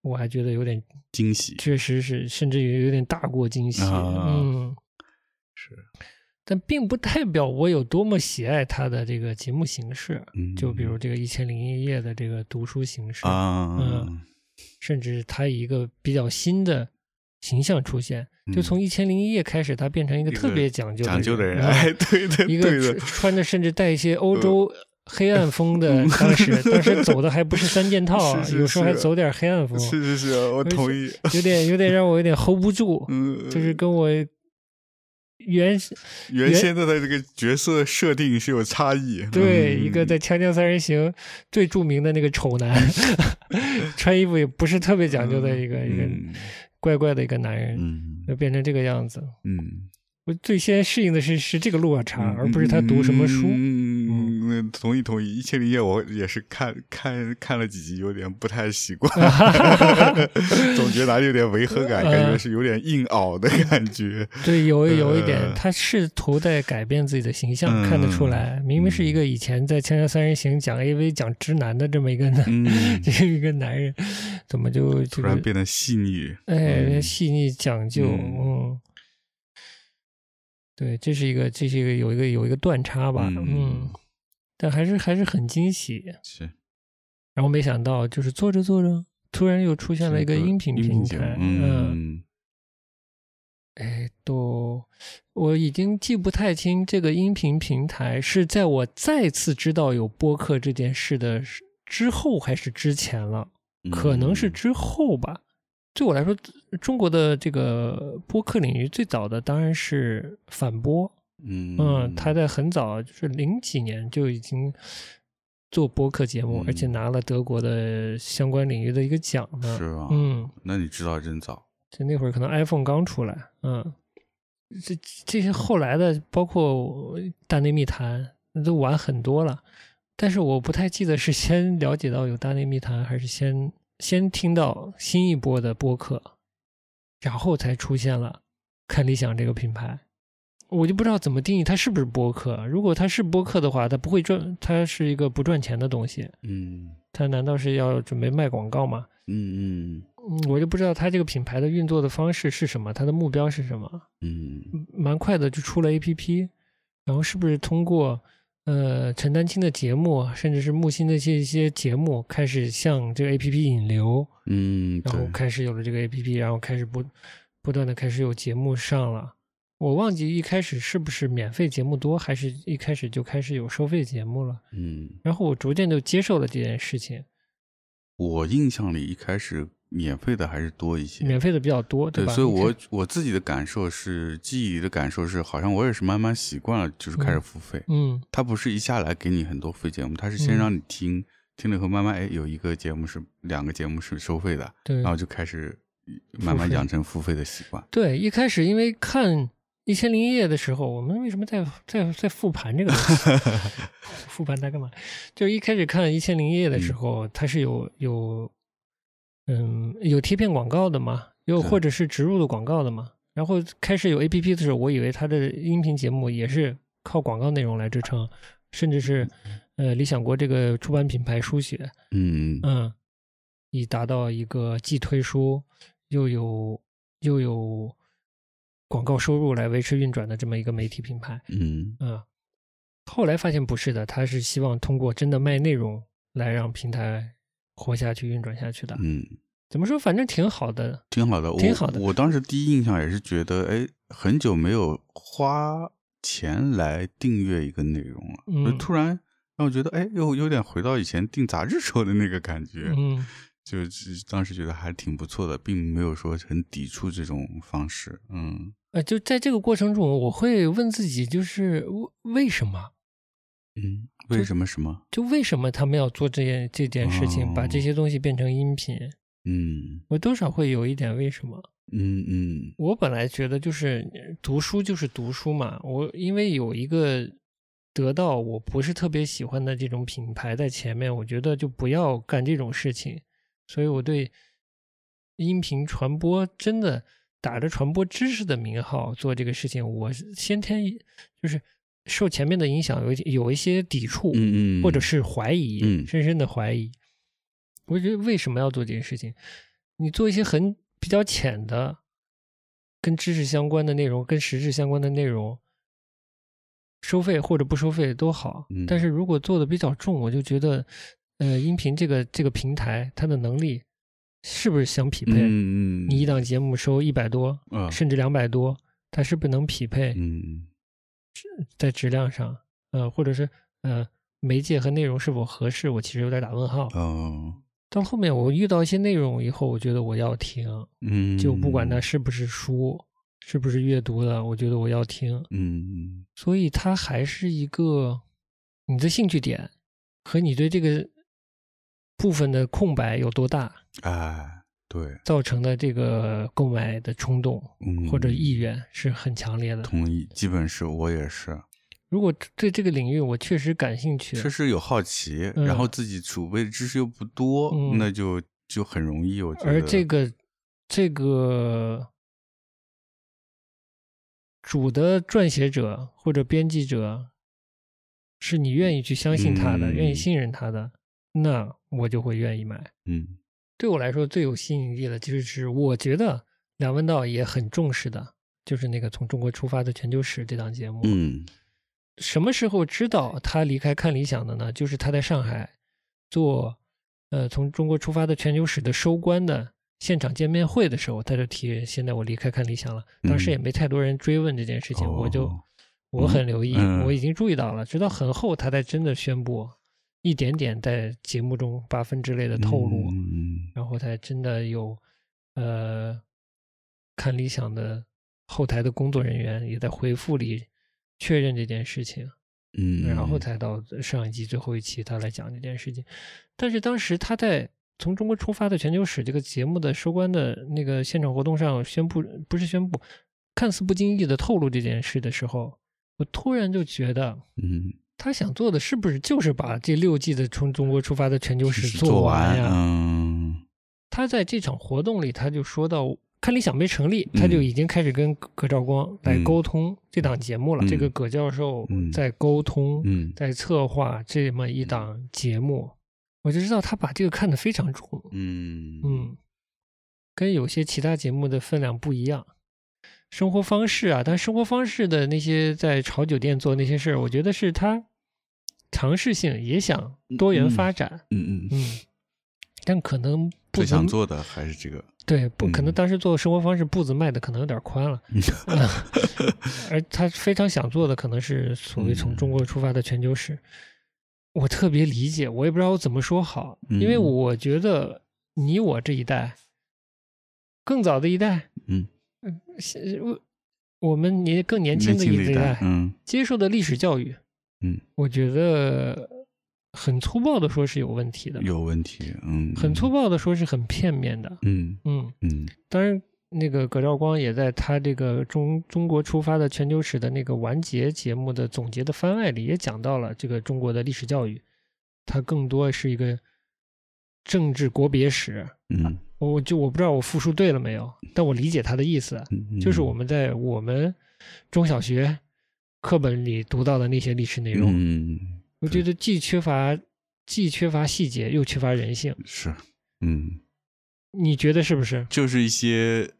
我还觉得有点，惊喜确实是，甚至于有点大过惊喜。啊嗯，是，但并不代表我有多么喜爱他的这个节目形式。嗯，就比如这个《一千零一夜》的这个读书形式，啊，嗯甚至他以一个比较新的形象出现。就从《一千零一夜》开始，他变成一个特别讲究讲究的人，人，哎，对对，一个穿，穿着甚至带一些欧洲黑暗风的，当时 当时走的还不是三件套 有时候还走点黑暗风，是是是，我同意，有点有点让我有点 hold 不住，嗯，就是跟我原原先的他这个角色设定是有差异，对嗯一个在《锵锵三人行》最著名的那个丑男，穿衣服也不是特别讲究的一个一个嗯怪怪的一个男人，嗯就变成这个样子。嗯，我最先适应的是是这个落差，而不是他读什么书。嗯，嗯同意同意。一千零一夜我也是看看看了几集，有点不太习惯，总觉得哪里有点违和感，感觉是有点硬熬的感觉。对，有有一点呃，他试图在改变自己的形象，嗯看得出来。明明是一个以前在《锵锵三人行》讲 AV、讲直男的这么一个男，嗯，这一个男人，怎么就这个突然变得细腻，哎嗯细腻讲究？嗯嗯，对，这是一个这是一个有一个有一个断差吧？嗯嗯，但还是还是很惊喜。是然后没想到，就是做着做着，突然又出现了一个音频平台。嗯哎，都，我已经记不太清这个音频平台是在我再次知道有播客这件事的之后还是之前了，可能是之后吧。对我来说，中国的这个播客领域最早的当然是反播，嗯嗯，他在很早，就是零几年就已经做播客节目，嗯而且拿了德国的相关领域的一个奖呢。是吧？嗯，那你知道真早，就那会儿可能 iPhone 刚出来，嗯，这这些后来的，包括大内密谈，那都晚很多了。但是我不太记得是先了解到有大内密谈，还是先先听到新一波的播客，然后才出现了看理想这个品牌。我就不知道怎么定义它是不是播客。如果它是播客的话，它不会赚，它是一个不赚钱的东西。嗯它难道是要准备卖广告吗？嗯嗯嗯，我就不知道它这个品牌的运作的方式是什么，它的目标是什么。嗯蛮快的就出了 APP，然后是不是通过呃陈丹青的节目，甚至是木心的一些一些节目，开始向这个 APP 引流，嗯，然后开始有了这个 APP，然后开始不不断的开始有节目上了。我忘记一开始是不是免费节目多，还是一开始就开始有收费节目了。嗯，然后我逐渐就接受了这件事情，我印象里一开始免费的还是多一些，免费的比较多，对，吧？所以我我自己的感受是，记忆里的感受是，好像我也是慢慢习惯了，就是开始付费。嗯它不是一下来给你很多费节目，它是先嗯让你听，听了以后慢慢哎有一个节目是两个节目是收费的，对然后就开始慢慢养成付费的习惯。对，一开始因为看《一千零一夜》的时候，我们为什么在在在复盘这个东西？复盘它干嘛？就是一开始看《一千零一夜》的时候，它是有有嗯有贴片广告的嘛，又或者是植入的广告的嘛。然后开始有 A P P 的时候，我以为它的音频节目也是靠广告内容来支撑，甚至是呃理想国这个出版品牌书写，嗯嗯，以达到一个既推书又有又有广告收入来维持运转的这么一个媒体品牌。嗯嗯，后来发现不是的，他是希望通过真的卖内容来让平台活下去、运转下去的。嗯，怎么说？反正挺好的。挺好的，挺好的我当时第一印象也是觉得，哎，很久没有花钱来订阅一个内容了，嗯就突然让我觉得，哎，又有点回到以前订杂志时候的那个感觉。嗯就是当时觉得还挺不错的，并没有说很抵触这种方式。嗯呃，就在这个过程中，我会问自己，就是为为什么？嗯，为什么什么？就为什么他们要做这件这件事情，把这哦些东西变成音频？嗯我多少会有一点为什么。嗯嗯我本来觉得就是读书就是读书嘛，我因为有一个得到我不是特别喜欢的这种品牌在前面，我觉得就不要干这种事情，所以我对音频传播真的打着传播知识的名号做这个事情，我是先天就是受前面的影响有一有一些抵触，嗯嗯，或者是怀疑，嗯深深的怀疑。我觉得为什么要做这件事情？你做一些很比较浅的、跟知识相关的内容、跟实质相关的内容，收费或者不收费都好。嗯但是如果做的比较重，我就觉得，呃，音频这个这个平台它的能力是不是相匹配？嗯嗯，你一档节目收一百多，嗯甚至两百多，它是不是能匹配嗯在质量上？呃，或者是呃媒介和内容是否合适？我其实有点打问号。哦到后面我遇到一些内容以后，我觉得我要听，嗯，就不管它是不是书，是不是阅读的，我觉得我要听。嗯所以它还是一个你的兴趣点和你对这个部分的空白有多大哎对，造成的这个购买的冲动嗯或者意愿是很强烈的。同意，基本是我也是，如果对这个领域我确实感兴趣，确实有好奇，嗯然后自己储备的知识又不多，嗯那就就很容易，我觉得。而这个这个主的撰写者或者编辑者是你愿意去相信他的，嗯愿意信任他的，那我就会愿意买。嗯对我来说最有吸引力的，就是我觉得梁文道也很重视的，就是那个从中国出发的全球史这档节目。嗯什么时候知道他离开看理想的呢？就是他在上海做呃从中国出发的全球史的收官的现场见面会的时候，他就提现在我离开看理想了。当时也没太多人追问这件事情，我就我很留意，嗯我已经注意到了，直到很后他才真的宣布，一点点在节目中八分之类的透露。嗯然后才真的有，呃，看理想的后台的工作人员也在回复里确认这件事情，嗯，然后才到上一季最后一期他来讲这件事情。但是当时他在从中国出发的全球史这个节目的收官的那个现场活动上宣布，不是宣布，看似不经意的透露这件事的时候，我突然就觉得。嗯他想做的是不是就是把这六季的从中国出发的全球史做完呀？嗯他在这场活动里，他就说到，看理想没成立，他就已经开始跟葛葛兆光来沟通这档节目了。嗯这个葛教授嗯在沟通，嗯在策划这么一档节目，我就知道他把这个看得非常重，嗯。嗯，跟有些其他节目的分量不一样。生活方式啊，但生活方式的那些在潮酒店做那些事儿，我觉得是他尝试性也想多元发展，嗯嗯，嗯，但可能不最想做的还是这个，对不可能嗯。当时做生活方式步子迈的可能有点宽了，嗯。而他非常想做的可能是所谓从中国出发的全球史。我特别理解，我也不知道我怎么说好，因为嗯。我觉得你我这一代，更早的一代，嗯，是我我们年更年轻的一代，嗯。接受的历史教育，嗯，我觉得很粗暴的说是有问题的，有问题，嗯，很粗，暴的说是很片面的，嗯。嗯，嗯。当然，那个葛兆光也在他这个中中国出发的全球史的那个完结节目的总结的番外里也讲到了这个中国的历史教育，它更多是一个政治国别史。嗯我就我不知道我复述对了没有，但我理解他的意思，嗯，就是我们在我们中小学课本里读到的那些历史内容，嗯我觉得既缺乏既缺乏细节，又缺乏人性。是，嗯，你觉得是不是？就是一些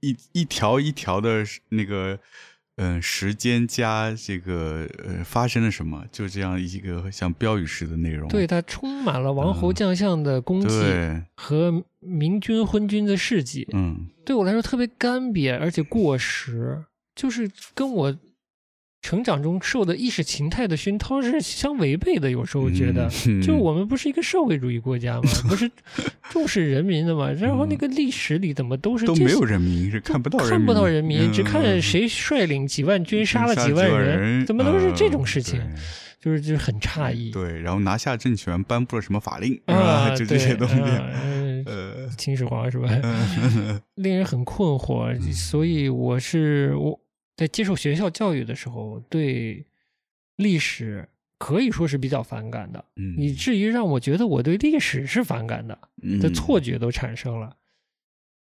一一条一条的那个。嗯，时间加这个呃发生了什么，就这样一个像标语式的内容。对，它充满了王侯嗯将相的功绩。对，和明君昏君的事迹，嗯对我来说特别干瘪，而且过时，就是跟我成长中受的意识形态的熏陶是相违背的。有时候觉得，嗯就我们不是一个社会主义国家吗？不是重视人民的吗？然后那个历史里怎么都是都没有人民，是看不到人，看不到人民，只看嗯谁率领几万军杀了几万人，怎么都是这种嗯事情？就是就是很诧异对，然后拿下政权，颁布了什么法令，啊，吧？就这些对东西，啊呃 呃，秦始皇是吧？嗯令人很困惑，所以我是我在接受学校教育的时候，对历史可以说是比较反感的，嗯以至于让我觉得我对历史是反感的的错觉都产生了。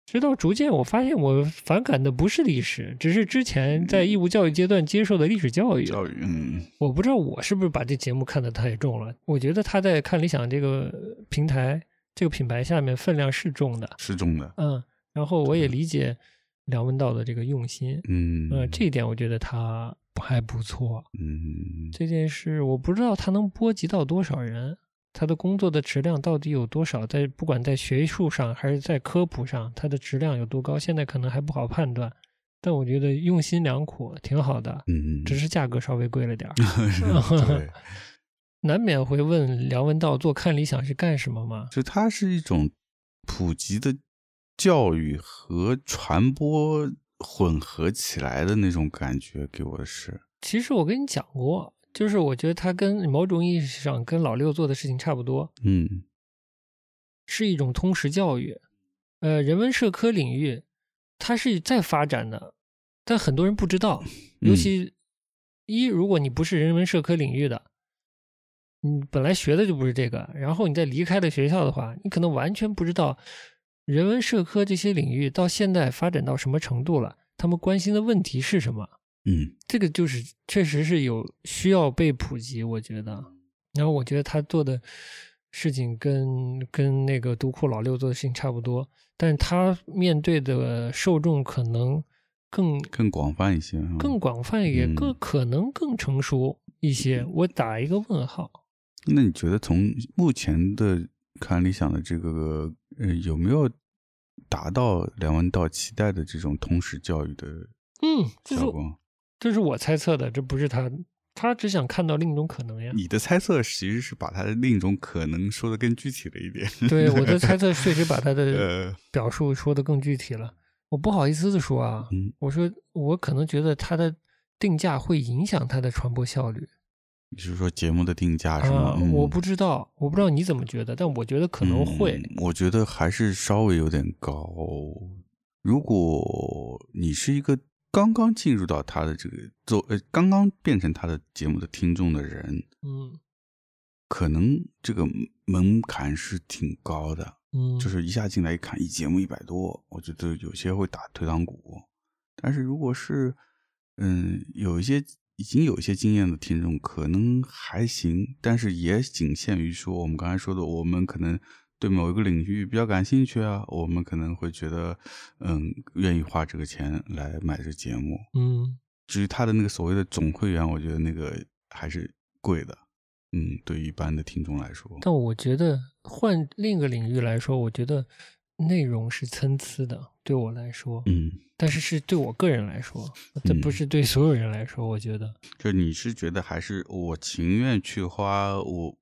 直到逐渐我发现，我反感的不是历史，只是之前在义务教育阶段接受的历史教育。教育，嗯我不知道我是不是把这节目看得太重了。我觉得他在看理想这个平台、这个品牌下面分量是重的。是重的，嗯，然后我也理解梁文道的这个用心，嗯呃，这一点我觉得他还不错。嗯这件事我不知道他能波及到多少人，他的工作的质量到底有多少？在不管在学术上还是在科普上，他的质量有多高？现在可能还不好判断，但我觉得用心良苦，挺好的。嗯嗯，只是价格稍微贵了点儿。对，难免会问梁文道做看理想是干什么吗？就它是一种普及的教育和传播混合起来的那种感觉，给我的是。其实我跟你讲过，就是我觉得他跟某种意义上跟老六做的事情差不多，嗯是一种通识教育。呃，人文社科领域它是在发展的，但很多人不知道。尤其一，如果你不是人文社科领域的，你本来学的就不是这个，然后你再离开了学校的话，你可能完全不知道人文社科这些领域到现在发展到什么程度了，他们关心的问题是什么。嗯这个就是确实是有需要被普及，我觉得。然后我觉得他做的事情跟跟那个独库老六做的事情差不多，但他面对的受众可能更更广泛一些，嗯更广泛，也嗯更可能更成熟一些。我打一个问号。那你觉得从目前的看理想的这个呃有没有达到梁文道期待的这种通识教育的嗯，这是效果？这是我猜测的，这不是他，他只想看到另一种可能呀。你的猜测其实是把他的另一种可能说的更具体了一点。对，我的猜测 确实把他的呃表述说的更具体了。我不好意思的说啊，嗯，我说我可能觉得他的定价会影响他的传播效率你是说节目的定价是吗？我不知道，我不知道你怎么觉得，但我觉得可能会。嗯我觉得还是稍微有点高。如果你是一个刚刚进入到他的这个做呃，刚刚变成他的节目的听众的人，嗯可能这个门槛是挺高的，嗯，就是一下进来一看，一节目一百多，我觉得有些会打退堂鼓。但是如果是嗯，有一些已经有一些经验的听众，可能还行，但是也仅限于说我们刚才说的，我们可能对某一个领域比较感兴趣啊，我们可能会觉得嗯，愿意花这个钱来买这个节目。嗯至于他的那个所谓的总会员，我觉得那个还是贵的。嗯，对于一般的听众来说，但我觉得换另一个领域来说，我觉得内容是参差的，对我来说，嗯，但是是对我个人来说，这不是对所有人来说，我觉得，就你是觉得还是我情愿去花我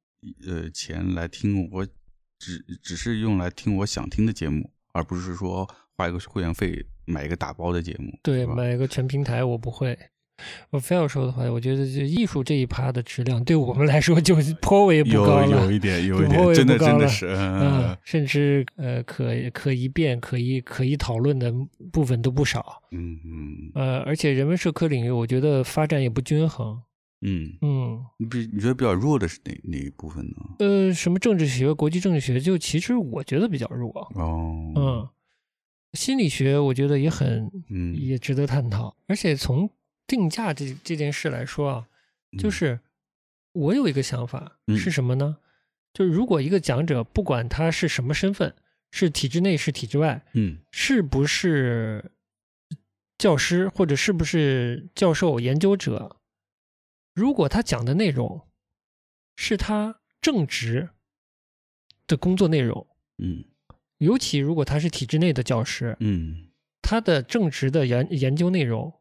呃钱来听我只只是用来听我想听的节目，而不是说花一个会员费买一个打包的节目。对，买一个全平台我不会。我非要说的话，我觉得就艺术这一趴的质量，对我们来说就 颇为不高了。有有一点有一点，真的真的是，嗯嗯，甚至呃，可可一辩、可以可以讨论的部分都不少。嗯嗯呃，而且人文社科领域，我觉得发展也不均衡。嗯，嗯，你比你觉得比较弱的是哪哪一部分呢？呃，什么政治学、国际政治学，就其实我觉得比较弱。哦，嗯，心理学我觉得也很嗯也值得探讨。而且从定价这这件事来说啊，就嗯。是我有一个想法嗯。是什么呢？就是如果一个讲者不管他是什么身份，是体制内是体制外，嗯。是不是教师或者是不是教授研究者，如果他讲的内容是他正职的工作内容，嗯。尤其如果他是体制内的教师，嗯。他的正职的研研究内容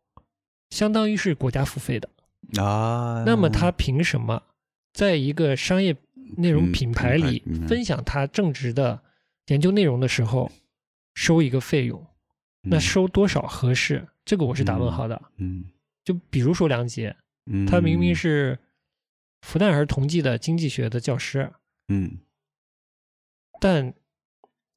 相当于是国家付费的，啊，那么他凭什么在一个商业内容嗯品牌里分享他正职的研究内容的时候收一个费用？那嗯收多少合适？这个我是打问号的。嗯就比如说梁杰，嗯，他明明是复旦还是同济的经济学的教师，嗯但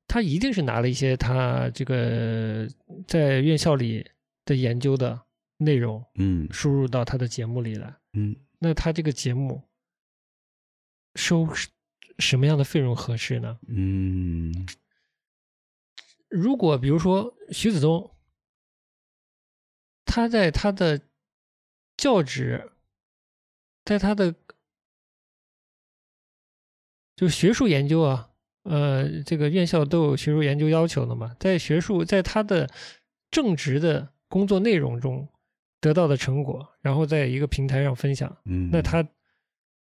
他一定是拿了一些他这个在院校里的研究的内容嗯输入到他的节目里来。嗯那他这个节目收什么样的费用合适呢？嗯如果比如说徐子东，他在他的教职，在他的就学术研究啊，呃，这个院校都有学术研究要求的嘛，在学术在他的正职的工作内容中得到的成果，然后在一个平台上分享，嗯，那他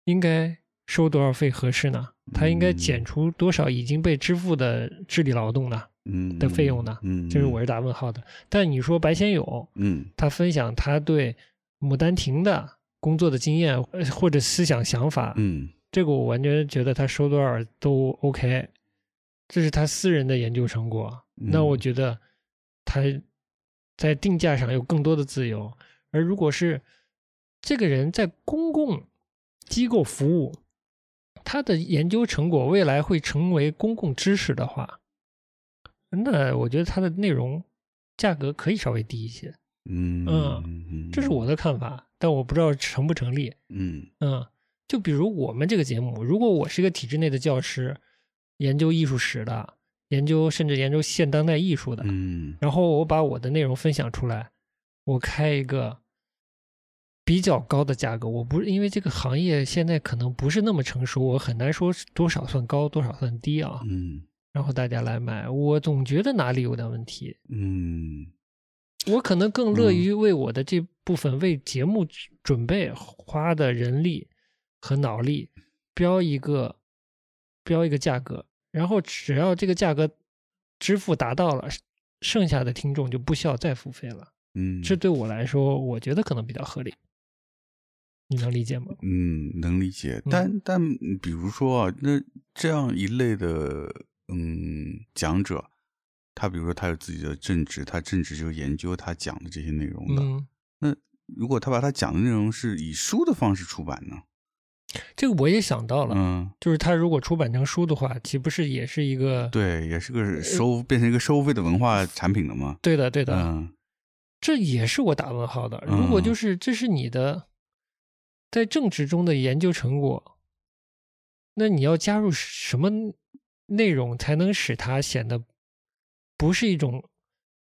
应该收多少费合适呢？他应该减除多少已经被支付的智力劳动呢？嗯的费用呢嗯，这是我是打问号的。但你说白先勇，嗯他分享他对《牡丹亭》的工作的经验呃或者思想想法，嗯这个我完全觉得他收多少都 OK，这是他私人的研究成果。嗯那我觉得他在定价上有更多的自由。而如果是这个人在公共机构服务，他的研究成果未来会成为公共知识的话，那我觉得它的内容价格可以稍微低一些，嗯嗯这是我的看法，但我不知道成不成立。嗯嗯，就比如我们这个节目，如果我是一个体制内的教师，研究艺术史的，研究甚至研究现当代艺术的，嗯。然后我把我的内容分享出来，我开一个比较高的价格，我不是因为这个行业现在可能不是那么成熟，我很难说多少算高，多少算低啊。嗯。然后大家来买，我总觉得哪里有点问题。嗯。我可能更乐于为我的这部分为节目准备花的人力和脑力标一个标一个价格，然后只要这个价格支付达到了，剩下的听众就不需要再付费了。嗯，这对我来说，我觉得可能比较合理。你能理解吗？嗯，能理解，嗯但但比如说啊，那这样一类的嗯讲者，他比如说他有自己的正职，他正职就是研究他讲的这些内容的。嗯，那如果他把他讲的内容是以书的方式出版呢？这个我也想到了，嗯，就是他如果出版成书的话，岂不是也是一个？对，也是个收变成一个收费的文化产品了吗？对的，对的。嗯这也是我打问号的。嗯如果就是这是你的在政治中的研究成果，那你要加入什么内容才能使它显得不是一种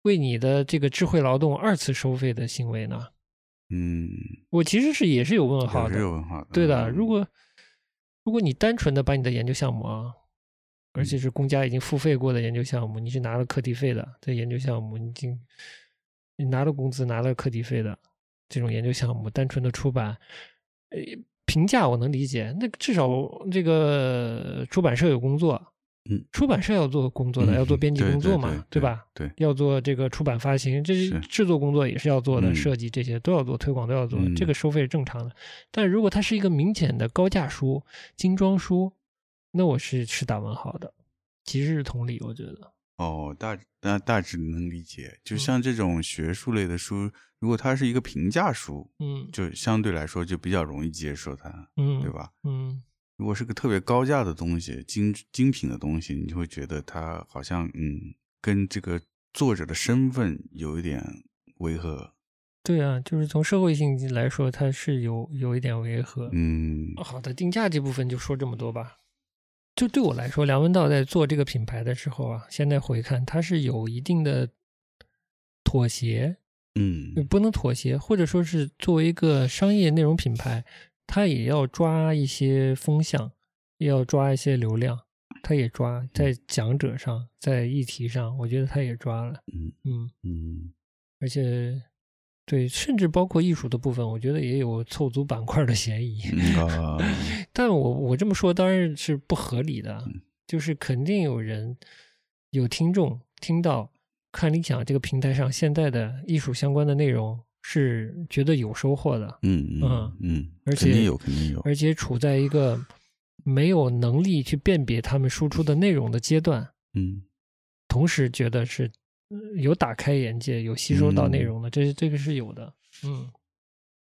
为你的这个智慧劳动二次收费的行为呢？嗯，我其实是也是有问号也是有的。对的，嗯。如果如果你单纯的把你的研究项目啊，而且是公家已经付费过的研究项目，你是拿了课题费的，这研究项目你已经你拿了工资、拿了课题费的这种研究项目，单纯的出版，呃，评价我能理解，那至少这个出版社有工作，嗯，出版社要做工作的，嗯要做编辑工作嘛，对吧？对，要做这个出版发行，这是制作工作也是要做的，嗯设计这些都要做，推广都要做，嗯这个收费是正常的。但如果它是一个明显的高价书、精装书，那我是是打问号的。其实是同理，我觉得，哦，大大大致能理解。就嗯像这种学术类的书，如果它是一个平价书，嗯就相对来说就比较容易接受它，嗯，对？吧？嗯，如果是个特别高价的东西、精精品的东西，你就会觉得它好像嗯，跟这个作者的身份有一点违和。对啊，就是从社会性来说，它是有有一点违和。嗯好的，定价这部分就说这么多吧。就对我来说，梁文道在做这个品牌的时候啊，现在回看，他是有一定的妥协，嗯不能妥协，或者说是作为一个商业内容品牌，它也要抓一些风向，也要抓一些流量，他也抓在讲者上，在议题上，我觉得他也抓了，嗯嗯，嗯而且对，甚至包括艺术的部分，我觉得也有凑足板块的嫌疑。但我我这么说当然是不合理的，嗯就是肯定有人有听众听到看理想这个平台上现在的艺术相关的内容是觉得有收获的，嗯嗯嗯嗯，而肯定且有肯定有。而且处在一个没有能力去辨别他们输出的内容的阶段，嗯同时觉得是呃有打开眼界、有吸收到内容的，这这个是有的，嗯。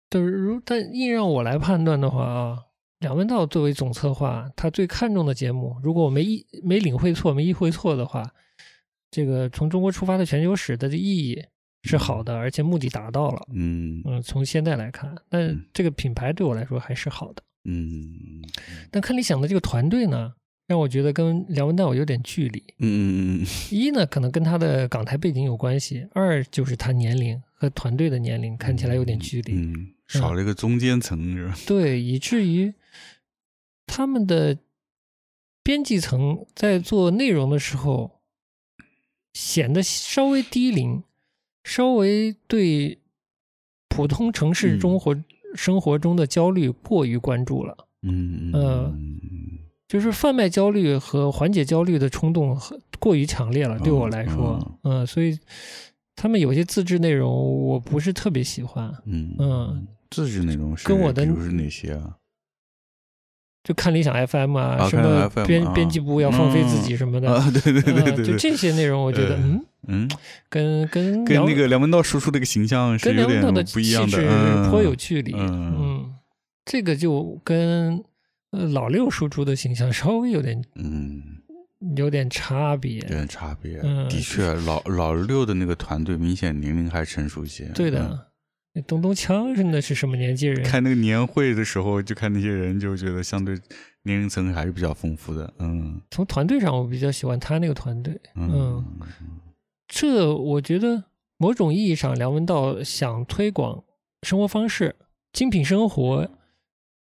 但是如但硬让我来判断的话啊，梁文道作为总策划，他最看重的节目，如果我没意没领会错、没意会错的话，这个从中国出发的全球史的意义是好的，而且目的达到了。嗯嗯，从现在来看，那嗯这个品牌对我来说还是好的。嗯但看理想的这个团队呢，让我觉得跟梁文道有点距离。嗯嗯一呢，可能跟他的港台背景有关系；二就是他年龄和团队的年龄看起来有点距离。嗯，少了一个中间层是吧？对，以至于他们的编辑层在做内容的时候显得稍微低龄，稍微对普通城市嗯。中活、生活中的焦虑过于关注了。嗯呃就是贩卖焦虑和缓解焦虑的冲动过于强烈了，对我来说，嗯，所以他们有些自制内容我不是特别喜欢，嗯嗯，自制内容是跟我的就是哪些啊？就看理想 FM 啊，啊什么编啊。编辑部要放飞自己什么的，啊，对对对对就这些内容，我觉得，呃嗯，嗯，跟跟跟那个梁文道叔叔那个形象是跟有点梁文道的不一样的，气质嗯。颇有距离，嗯。嗯，这个就跟呃老六输出的形象稍微有点嗯，有点差别，有点差别。嗯的确，老老六的那个团队明显年龄还成熟些。嗯对的。那东东锵是那是什么年纪人？看那个年会的时候，就看那些人，就觉得相对年龄层还是比较丰富的。嗯从团队上，我比较喜欢他那个团队。嗯这我觉得某种意义上，梁文道想推广生活方式、精品生活，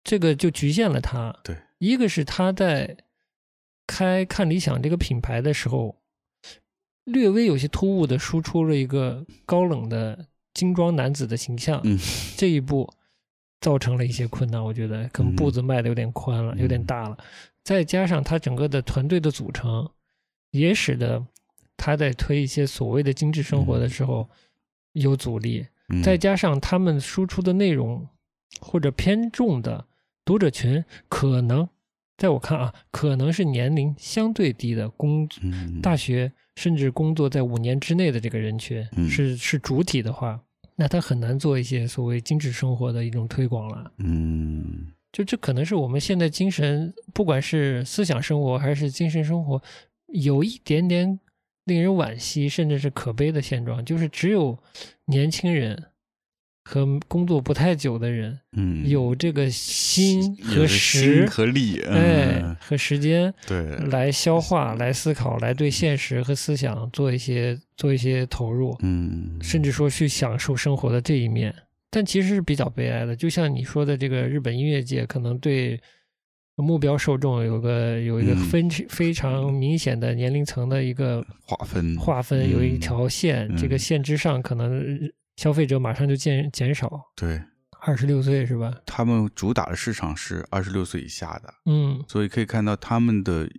这个就局限了他。对，一个是他在开看理想这个品牌的时候，略微有些突兀的输出了一个高冷的精装男子的形象，嗯。这一步造成了一些困难。我觉得可能步子迈的有点宽了，嗯有点大了，再加上他整个的团队的组成，也使得他在推一些所谓的精致生活的时候有阻力。嗯。再加上他们输出的内容或者偏重的读者群，可能在我看啊，可能是年龄相对低的工嗯大学甚至工作在五年之内的这个人群，嗯是是主体的话，那他很难做一些所谓精致生活的一种推广了。嗯就这可能是我们现在精神，不管是思想生活还是精神生活，有一点点令人惋惜，甚至是可悲的现状，就是只有年轻人和工作不太久的人嗯有这个心和时心，和力，哎嗯，和时间对，来消化、来思考、来对现实和思想做一些做一些投入，嗯，甚至说去享受生活的这一面。但其实是比较悲哀的，就像你说的，这个日本音乐界可能对目标受众有个有一个嗯非非常明显的年龄层的一个划分划分，有一条线，嗯这个线之上可能消费者马上就减减少，对二十六岁是吧？他们主打的市场是二十六岁以下的，嗯。所以可以看到他们的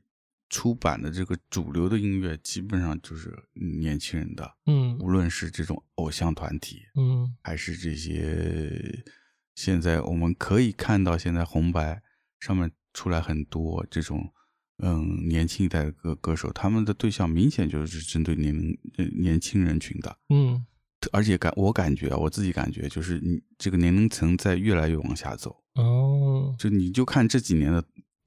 出版的这个主流的音乐基本上就是年轻人的，嗯。无论是这种偶像团体，嗯。还是这些现在我们可以看到，现在红白上面出来很多这种嗯年轻一代的歌歌手，他们的对象明显就是针对年龄呃年轻人群的，嗯而且感我感觉啊，我自己感觉就是你这个年龄层在越来越往下走，哦，就你就看这几年的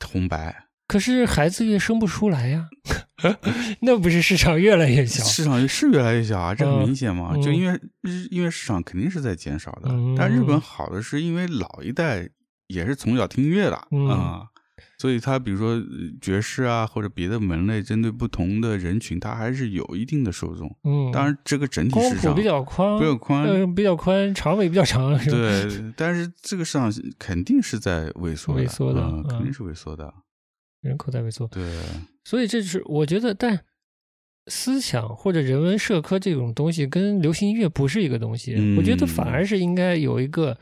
红白，可是孩子越生不出来呀，那不是市场越来越小？市场是越来越小啊，这很嗯明显嘛。嗯就因为日音乐市场肯定是在减少的，嗯但日本好的是因为老一代也是从小听音乐的啊、嗯所以它比如说呃爵士啊或者别的门类，针对不同的人群，它还是有一定的受众。嗯，当然，这个整体光市场比较宽，比较宽呃，比较宽，长尾比较长？对，但是这个市场肯定是在萎缩的，萎缩的嗯，肯定嗯是萎缩的。人口在萎缩，对，所以这是我觉得，但思想或者人文社科这种东西跟流行音乐不是一个东西。嗯我觉得反而是应该有一个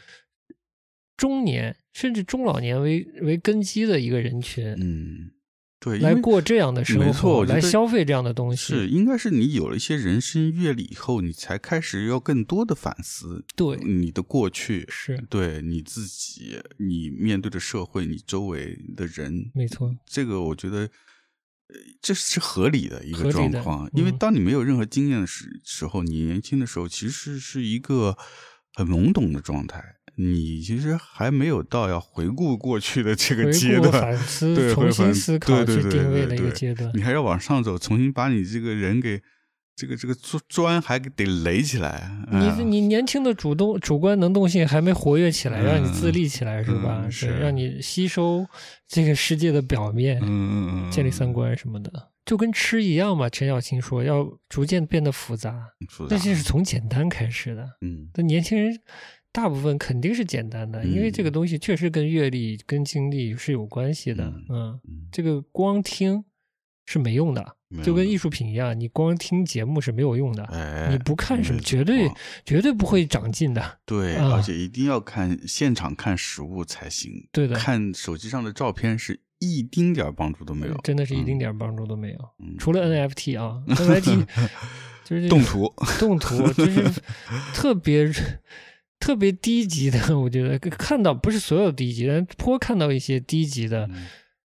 中年甚至中老年为为根基的一个人群，嗯，对，来过这样的生活，没错来消费这样的东西。是，应该是你有了一些人生阅历以后，你才开始要更多的反思对你的过去，是对你自己，你面对的社会，你周围的人，没错，这个我觉得。呃这是合理的一个状况，因为嗯当你没有任何经验的时时候，你年轻的时候其实是一个很懵懂的状态，你其实还没有到要回顾过去的这个阶段，反思对，重新思考去定位的一个阶段。你还要往上走，重新把你这个人给这个这个砖砖还得垒起来。你啊你年轻的主动主观能动性还没活跃起来，嗯让你自立起来是吧？嗯是让你吸收这个世界的表面，嗯嗯嗯，建立三观什么的，就跟吃一样嘛。陈小青说，要逐渐变得复杂，复杂那就是从简单开始的。嗯那年轻人大部分肯定是简单的，因为这个东西确实跟阅历、跟经历是有关系的。嗯。这个光听是没用的，就跟艺术品一样，你光听节目是没有用的。哎，你不看什么，绝对绝对不会长进的。对，啊而且一定要看现场看实物才行。对的，看手机上的照片是一丁点儿帮助都没有，真的是一丁点儿帮助都没有。嗯。除了 NFT 啊，NFT 就是动图，动图就是特别特别低级的，我觉得看到不是所有低级，但颇看到一些低级的嗯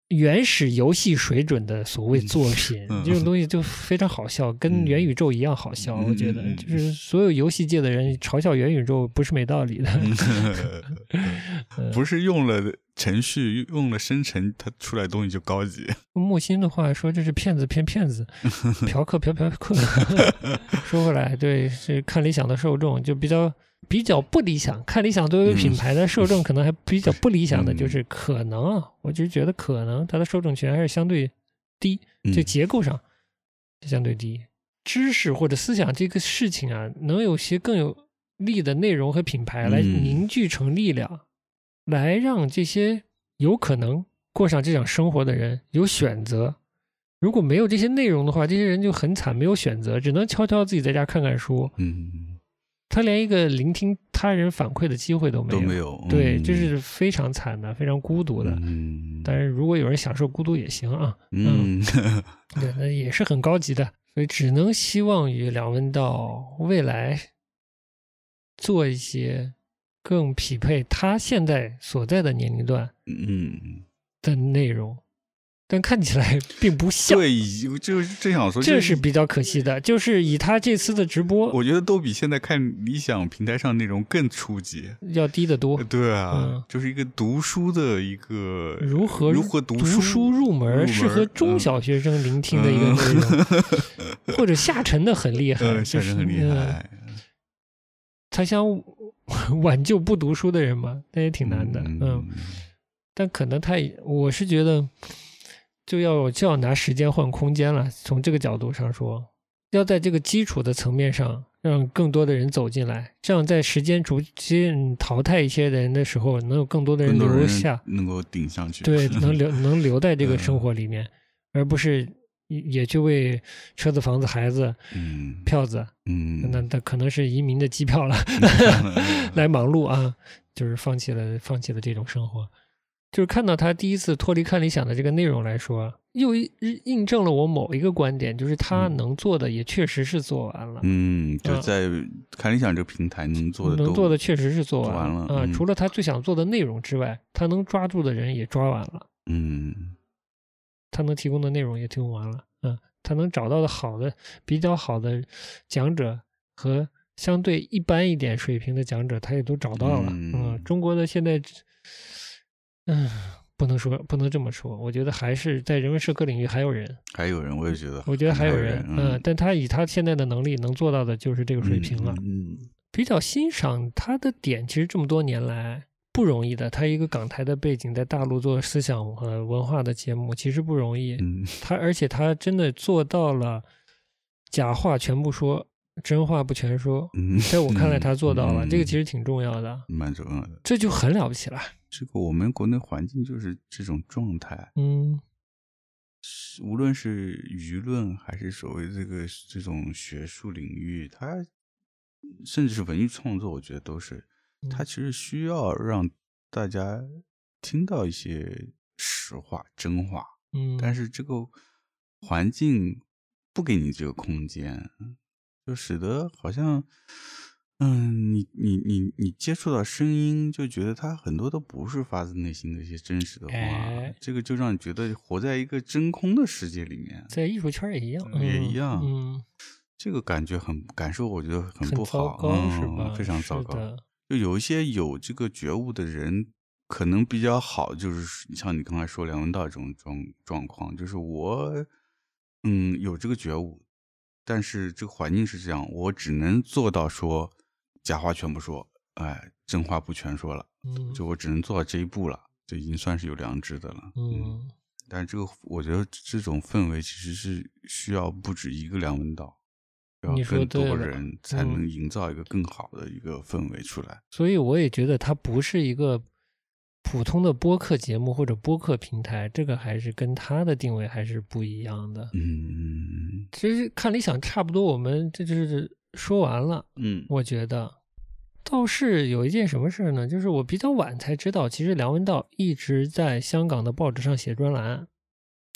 原始游戏水准的所谓作品，嗯这种东西就非常好笑，跟嗯元宇宙一样好笑。嗯我觉得就是所有游戏界的人嘲笑元宇宙不是没道理的。嗯 不是用了程序，用了生成，它出来的东西就高级。木心的话说这是骗子骗骗子，嫖客嫖嫖客。说回来，对，是看理想的受众就比较比较不理想。看理想作为品牌的受众，可能还比较不理想的，嗯就是可能啊，我只是觉得可能它的受众群还是相对低，嗯就结构上相对低。知识或者思想这个事情啊，能有些更有力的内容和品牌来嗯凝聚成力量，来让这些有可能过上这种生活的人有选择。如果没有这些内容的话，这些人就很惨，没有选择，只能悄悄自己在家看看书。嗯，他连一个聆听他人反馈的机会都没有。都没有。对，嗯这是非常惨的，非常孤独的。嗯，但是如果有人享受孤独也行啊，嗯，对，那也是很高级的。所以只能希望于梁文道未来做一些更匹配他现在所在的年龄段嗯，的内容，但看起来并不像。对，就是正想说，这是比较可惜的，就是以他这次的直播我觉得都比现在看理想平台上内容更初级。要低得多。对啊，嗯就是一个读书的一个如何如何读读书入门，入适合中嗯小学生聆听的一个内容，或者下沉的很厉害，呃，就是确实很厉嗯害，他想挽救不读书的人嘛，那也挺难的，嗯。但可能他也，我是觉得就要就要拿时间换空间了。从这个角度上说，要在这个基础的层面上，让更多的人走进来，这样在时间逐渐淘汰一些人的时候，能有更多的人留下，能够顶上去，对，能留能留在这个嗯。生活里面，而不是也也去为车子、房子、孩子、嗯。票子，嗯，那那可能是移民的机票了，来忙碌啊，就是放弃了放弃了这种生活。就是看到他第一次脱离看理想的这个内容来说，又印印证了我某一个观点，就是他嗯能做的也确实是做完了，嗯，就嗯在看理想这个平台能做的都能做的确实是做做完了嗯除了他最想做的内容之外，他能抓住的人也抓完了。嗯他能提供的内容也提供完了，嗯，他能找到的好的、比较好的讲者和相对一般一点水平的讲者，他也都找到了。嗯嗯，中国的现在，嗯，不能说不能这么说，我觉得还是在人文社科领域还有人，还有人，我也觉得，我觉得还有人人，，嗯，但他以他现在的能力能做到的就是这个水平了。嗯比较欣赏他的点，其实这么多年来不容易的。他一个港台的背景，在大陆做思想和文化的节目，其实不容易。嗯他而且他真的做到了假话全部说，真话不全说。嗯，在我看来，他做到了，嗯这个其实挺重要的，蛮重要的。这就很了不起了。这个我们国内环境就是这种状态，嗯是无论是舆论还是所谓这个这种学术领域，它甚至是文艺创作，我觉得都是嗯它其实需要让大家听到一些实话、真话，嗯，但是这个环境不给你这个空间，就使得好像，嗯，你你你你接触到声音，就觉得它很多都不是发自内心的一些真实的话，哎这个就让你觉得活在一个真空的世界里面，在艺术圈也一样，也嗯一样嗯，这个感觉很感受，我觉得很很不好，糟糕、嗯、是吧？非常糟糕。就有一些有这个觉悟的人，可能比较好，就是像你刚才说梁文道这种状状况，就是我，嗯，有这个觉悟，但是这个环境是这样，我只能做到说假话全不说，哎，真话不全说了，嗯，就我只能做到这一步了，就已经算是有良知的了。嗯但是这个，我觉得这种氛围其实是需要不止一个梁文道，要更多人才嗯能营造一个更好的一个氛围出来。所以我也觉得它不是一个普通的播客节目或者播客平台，这个还是跟它的定位还是不一样的。嗯其实看理想差不多，我们这就是说完了。嗯我觉得倒是有一件什么事儿呢？就是我比较晚才知道，其实梁文道一直在香港的报纸上写专栏。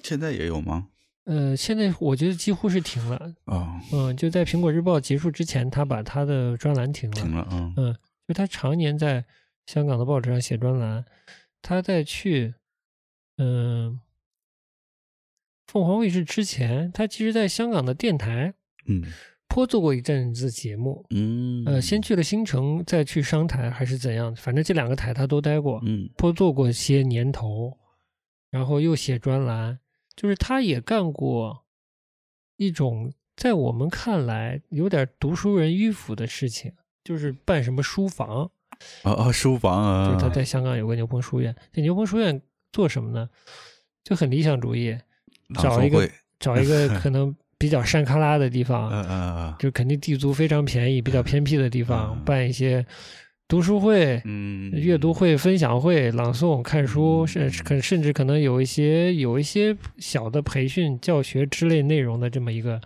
现在也有吗？呃，现在我觉得几乎是停了。哦，嗯，就在苹果日报结束之前，他把他的专栏停了。停了，嗯嗯，就他常年在香港的报纸上写专栏，他在去嗯凤凰卫视之前，他其实在香港的电台嗯颇做过一阵子节目。嗯，呃，先去了新城，再去商台还是怎样？反正这两个台他都待过，嗯颇做过些年头，然后又写专栏，就是他也干过一种在我们看来有点读书人迂腐的事情，就是办什么书房，啊啊，书房啊，就是他在香港有个牛棚书院，这牛棚书院做什么呢？就很理想主义，找一个，找一个可能比较山旮旯的地方，嗯嗯嗯就肯定地租非常便宜、比较偏僻的地方，嗯办一些读书会、嗯，阅读会、分享会、朗诵、看书，嗯甚可甚至可能有一些有一些小的培训、教学之类内容的这么一个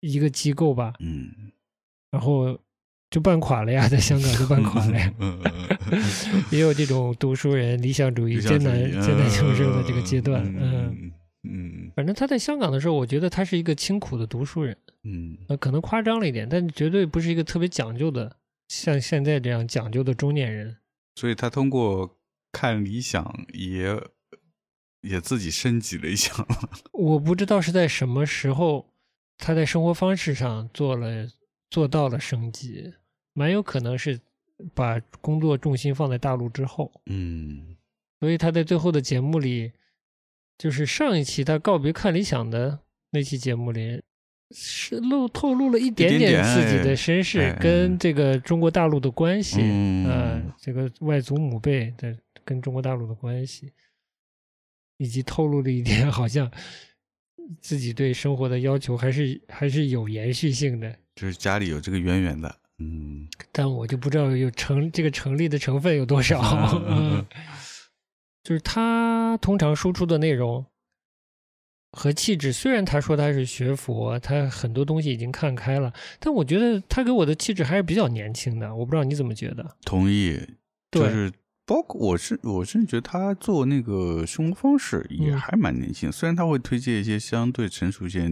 一个机构吧。嗯，然后就办垮了呀，在香港就办垮了呀。也有这种读书人、理想主义、艰难艰难求生的这个阶段。嗯，嗯嗯反正他在香港的时候，我觉得他是一个清苦的读书人。嗯呃，可能夸张了一点，但绝对不是一个特别讲究的，像现在这样讲究的中年人。所以他通过看理想也也自己升级了一下。我不知道是在什么时候，他在生活方式上做了做到了升级，蛮有可能是把工作重心放在大陆之后，嗯所以他在最后的节目里，就是上一期他告别看理想的那期节目里。是露透露了一点点点自己哎的身世跟这个中国大陆的关系，嗯呃，这个外祖母辈的跟中国大陆的关系，以及透露了一点好像自己对生活的要求还是还是有延续性的，就是家里有这个渊源的。嗯但我就不知道有成这个成立的成分有多少。嗯，就是他通常输出的内容和气质，虽然他说他是学佛，他很多东西已经看开了，但我觉得他给我的气质还是比较年轻的。我不知道你怎么觉得？同意，就是包括我是我甚至觉得他做那个生活方式也嗯还蛮年轻，虽然他会推荐一些相对成熟一些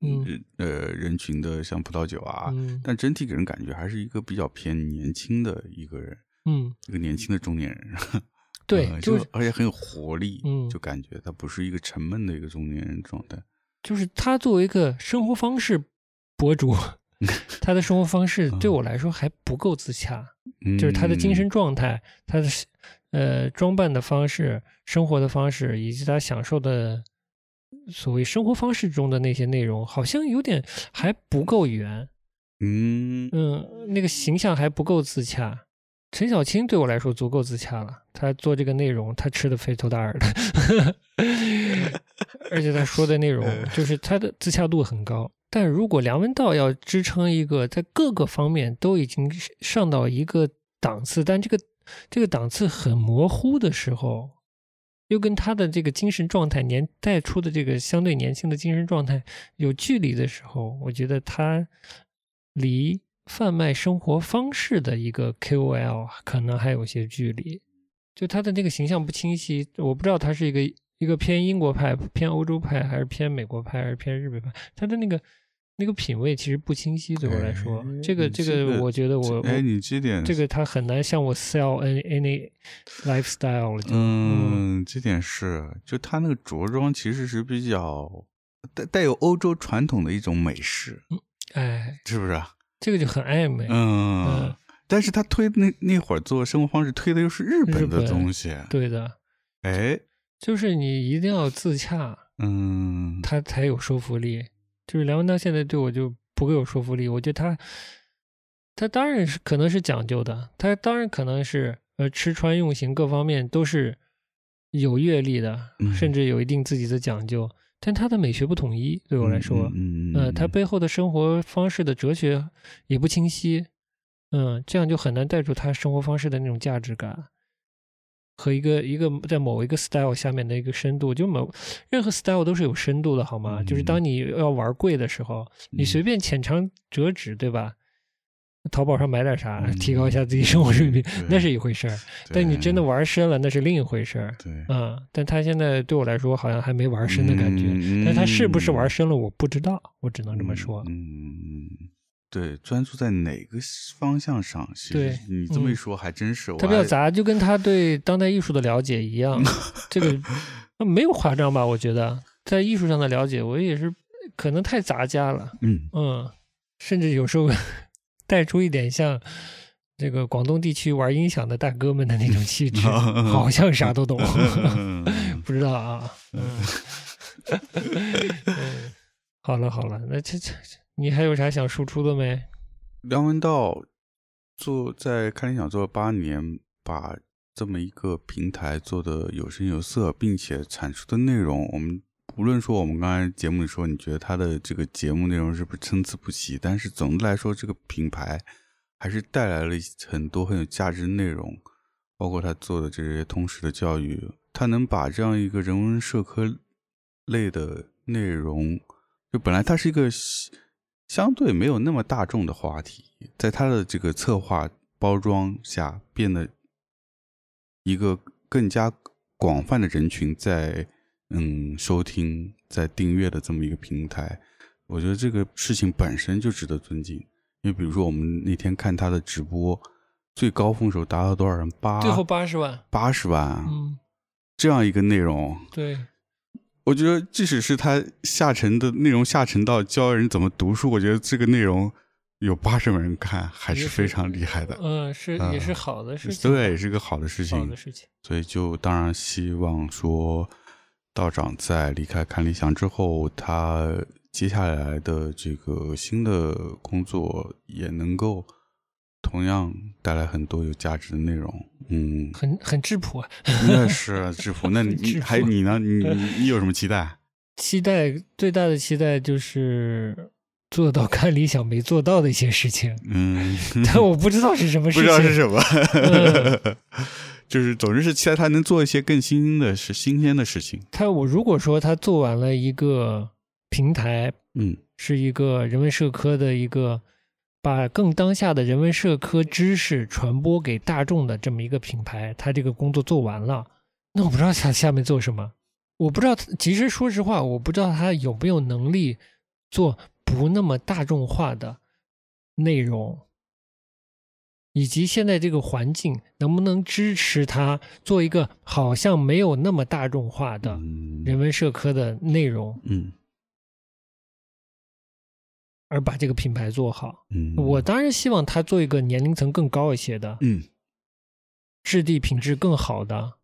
嗯呃人群的，像葡萄酒啊，嗯但整体给人感觉还是一个比较偏年轻的一个人，嗯，一个年轻的中年人。对，呃就就是而且很有活力，嗯就感觉他不是一个沉闷的一个中年人状态。就是他作为一个生活方式博主，他的生活方式对我来说还不够自洽。就是他的精神状态，他的呃装扮的方式、生活的方式，以及他享受的所谓生活方式中的那些内容，好像有点还不够圆。嗯，嗯嗯，那个形象还不够自洽。陈小青对我来说足够自洽了，他做这个内容，他吃的肥头大耳的，而且他说的内容 就是他的自洽度很高。但如果梁文道要支撑一个在各个方面都已经上到一个档次，但这个这个档次很模糊的时候，又跟他的这个精神状态年带出的这个相对年轻的精神状态有距离的时候，我觉得他离贩卖生活方式的一个 KOL 可能还有些距离。就他的那个形象不清晰，我不知道他是一个一个偏英国派、偏欧洲派，还是偏美国派，还是偏日本派。他的那个那个品味其实不清晰，对我来说，哎这个这这个，我觉得我哎，你这点这个他很难向我 sell any any lifestyle 了。嗯，这点是，就他那个着装其实是比较带带有欧洲传统的一种美式，哎，是不是啊？这个就很暧昧。嗯嗯，但是他推那那会儿做生活方式推的又是日本的东西，对的，哎，就是你一定要自洽，嗯，他才有说服力。就是梁文道现在对我就不够有说服力，我觉得他，他当然是可能是讲究的，他当然可能是呃吃穿用行各方面都是有阅历的，嗯甚至有一定自己的讲究，但他的美学不统一，对我来说，嗯，嗯呃，他背后的生活方式的哲学也不清晰，嗯，这样就很难带出他生活方式的那种价值感和一个一个在某一个 style 下面的一个深度。就某任何 style 都是有深度的，好吗？就是当你要玩贵的时候，你随便浅尝辄止，对吧？淘宝上买点啥，嗯提高一下自己生活水平，对那是一回事儿。但你真的玩深了，那是另一回事儿。对嗯，但他现在对我来说好像还没玩深的感觉，嗯但他是不是玩深了，我不知道，我只能这么说。嗯，对，专注在哪个方向上？其实对你这么一嗯说，还真是。他比较杂，就跟他对当代艺术的了解一样，这个呃没有夸张吧？我觉得在艺术上的了解，我也是可能太杂家了，嗯嗯，甚至有时候 带出一点像这个广东地区玩音响的大哥们的那种气质，好像啥都懂，嗯不知道啊，嗯，嗯好了好了，那这这你还有啥想输出的没？梁文道做在看理想做了八年，把这么一个平台做的有声有色，并且产出的内容，我们无论说我们刚才节目里说，你觉得他的这个节目内容是不是参差不齐，但是总的来说，这个品牌还是带来了很多很有价值的内容，包括他做的这些通识的教育，他能把这样一个人文社科类的内容，就本来它是一个相对没有那么大众的话题，在它的这个策划包装下，变得一个更加广泛的人群在嗯收听、在订阅的这么一个平台。我觉得这个事情本身就值得尊敬，因为比如说我们那天看他的直播，最高峰时候达到多少人？八最后八十万，八十万，嗯，这样一个内容，对，我觉得即使是他下沉的内容下沉到教人怎么读书，我觉得这个内容有八十万人看，还是非常厉害的。嗯，是嗯也是好的事情，对，是个好的事情好的。事情，所以就当然希望说，道长在离开看理想之后，他接下来的这个新的工作也能够同样带来很多有价值的内容。嗯，很很质朴啊。那是啊制服。那你质朴 还你呢？你你你有什么期待？期待最大的期待就是做到看理想没做到的一些事情，嗯，但我不知道是什么事情。不知道是什么，嗯 就是总之是期待他能做一些更新鲜的是、新鲜的事情。他我如果说他做完了一个平台，嗯是一个人文社科的一个把更当下的人文社科知识传播给大众的这么一个品牌，他这个工作做完了，那我不知道他下面做什么。我不知道，其实说实话，我不知道他有没有能力做不那么大众化的内容，以及现在这个环境能不能支持他做一个好像没有那么大众化的嗯人文社科的内容，嗯而把这个品牌做好。嗯，我当然希望他做一个年龄层更高一些的、嗯。质地品质更好的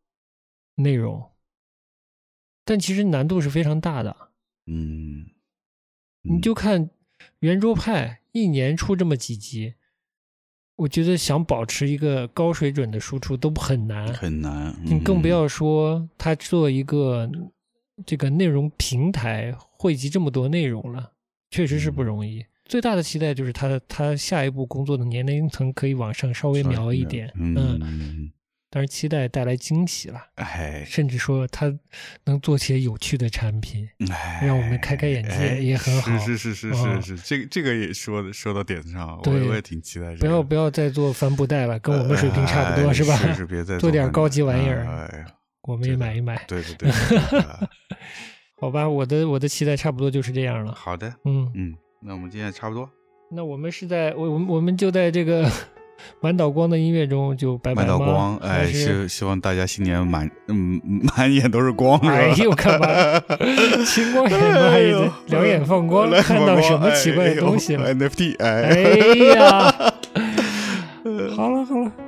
内容，但其实难度是非常大的。嗯，你就看圆桌派一年出这么几集，我觉得想保持一个高水准的输出都很难，很难，你更不嗯。要说他做一个这个内容平台汇集这么多内容了，确实是不容易。最大的期待就是他他下一步工作的年龄层可以往上稍微瞄一点，嗯但是期待带来惊喜了，哎甚至说他能做些有趣的产品，哎，让我们开开眼界哎也很好是是是是嗯是是，这个这个也说的说到点子上了，我也挺期待。不要不要再做帆布袋了，跟我们水平差不多、哎是吧？是是，别再做点高级玩意儿哎我们也买一买，对对对对，对对 好吧？我的我的期待差不多就是这样了。好的，嗯，嗯，那我们今天差不多。那我们是在我我们我们就在这个 满岛光的音乐中就拜拜满岛？光，哎，希希望大家新年满嗯满眼都是光，哎呦，干嘛？青光眼两眼放光？看到什么奇怪的哎东西了？NFT，哎哎，呀，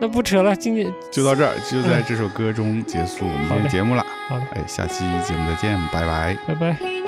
那不扯了，今天就到这儿，就在这首歌中结束我们今天节目了。好的，哎，下期节目再见，拜拜。拜拜。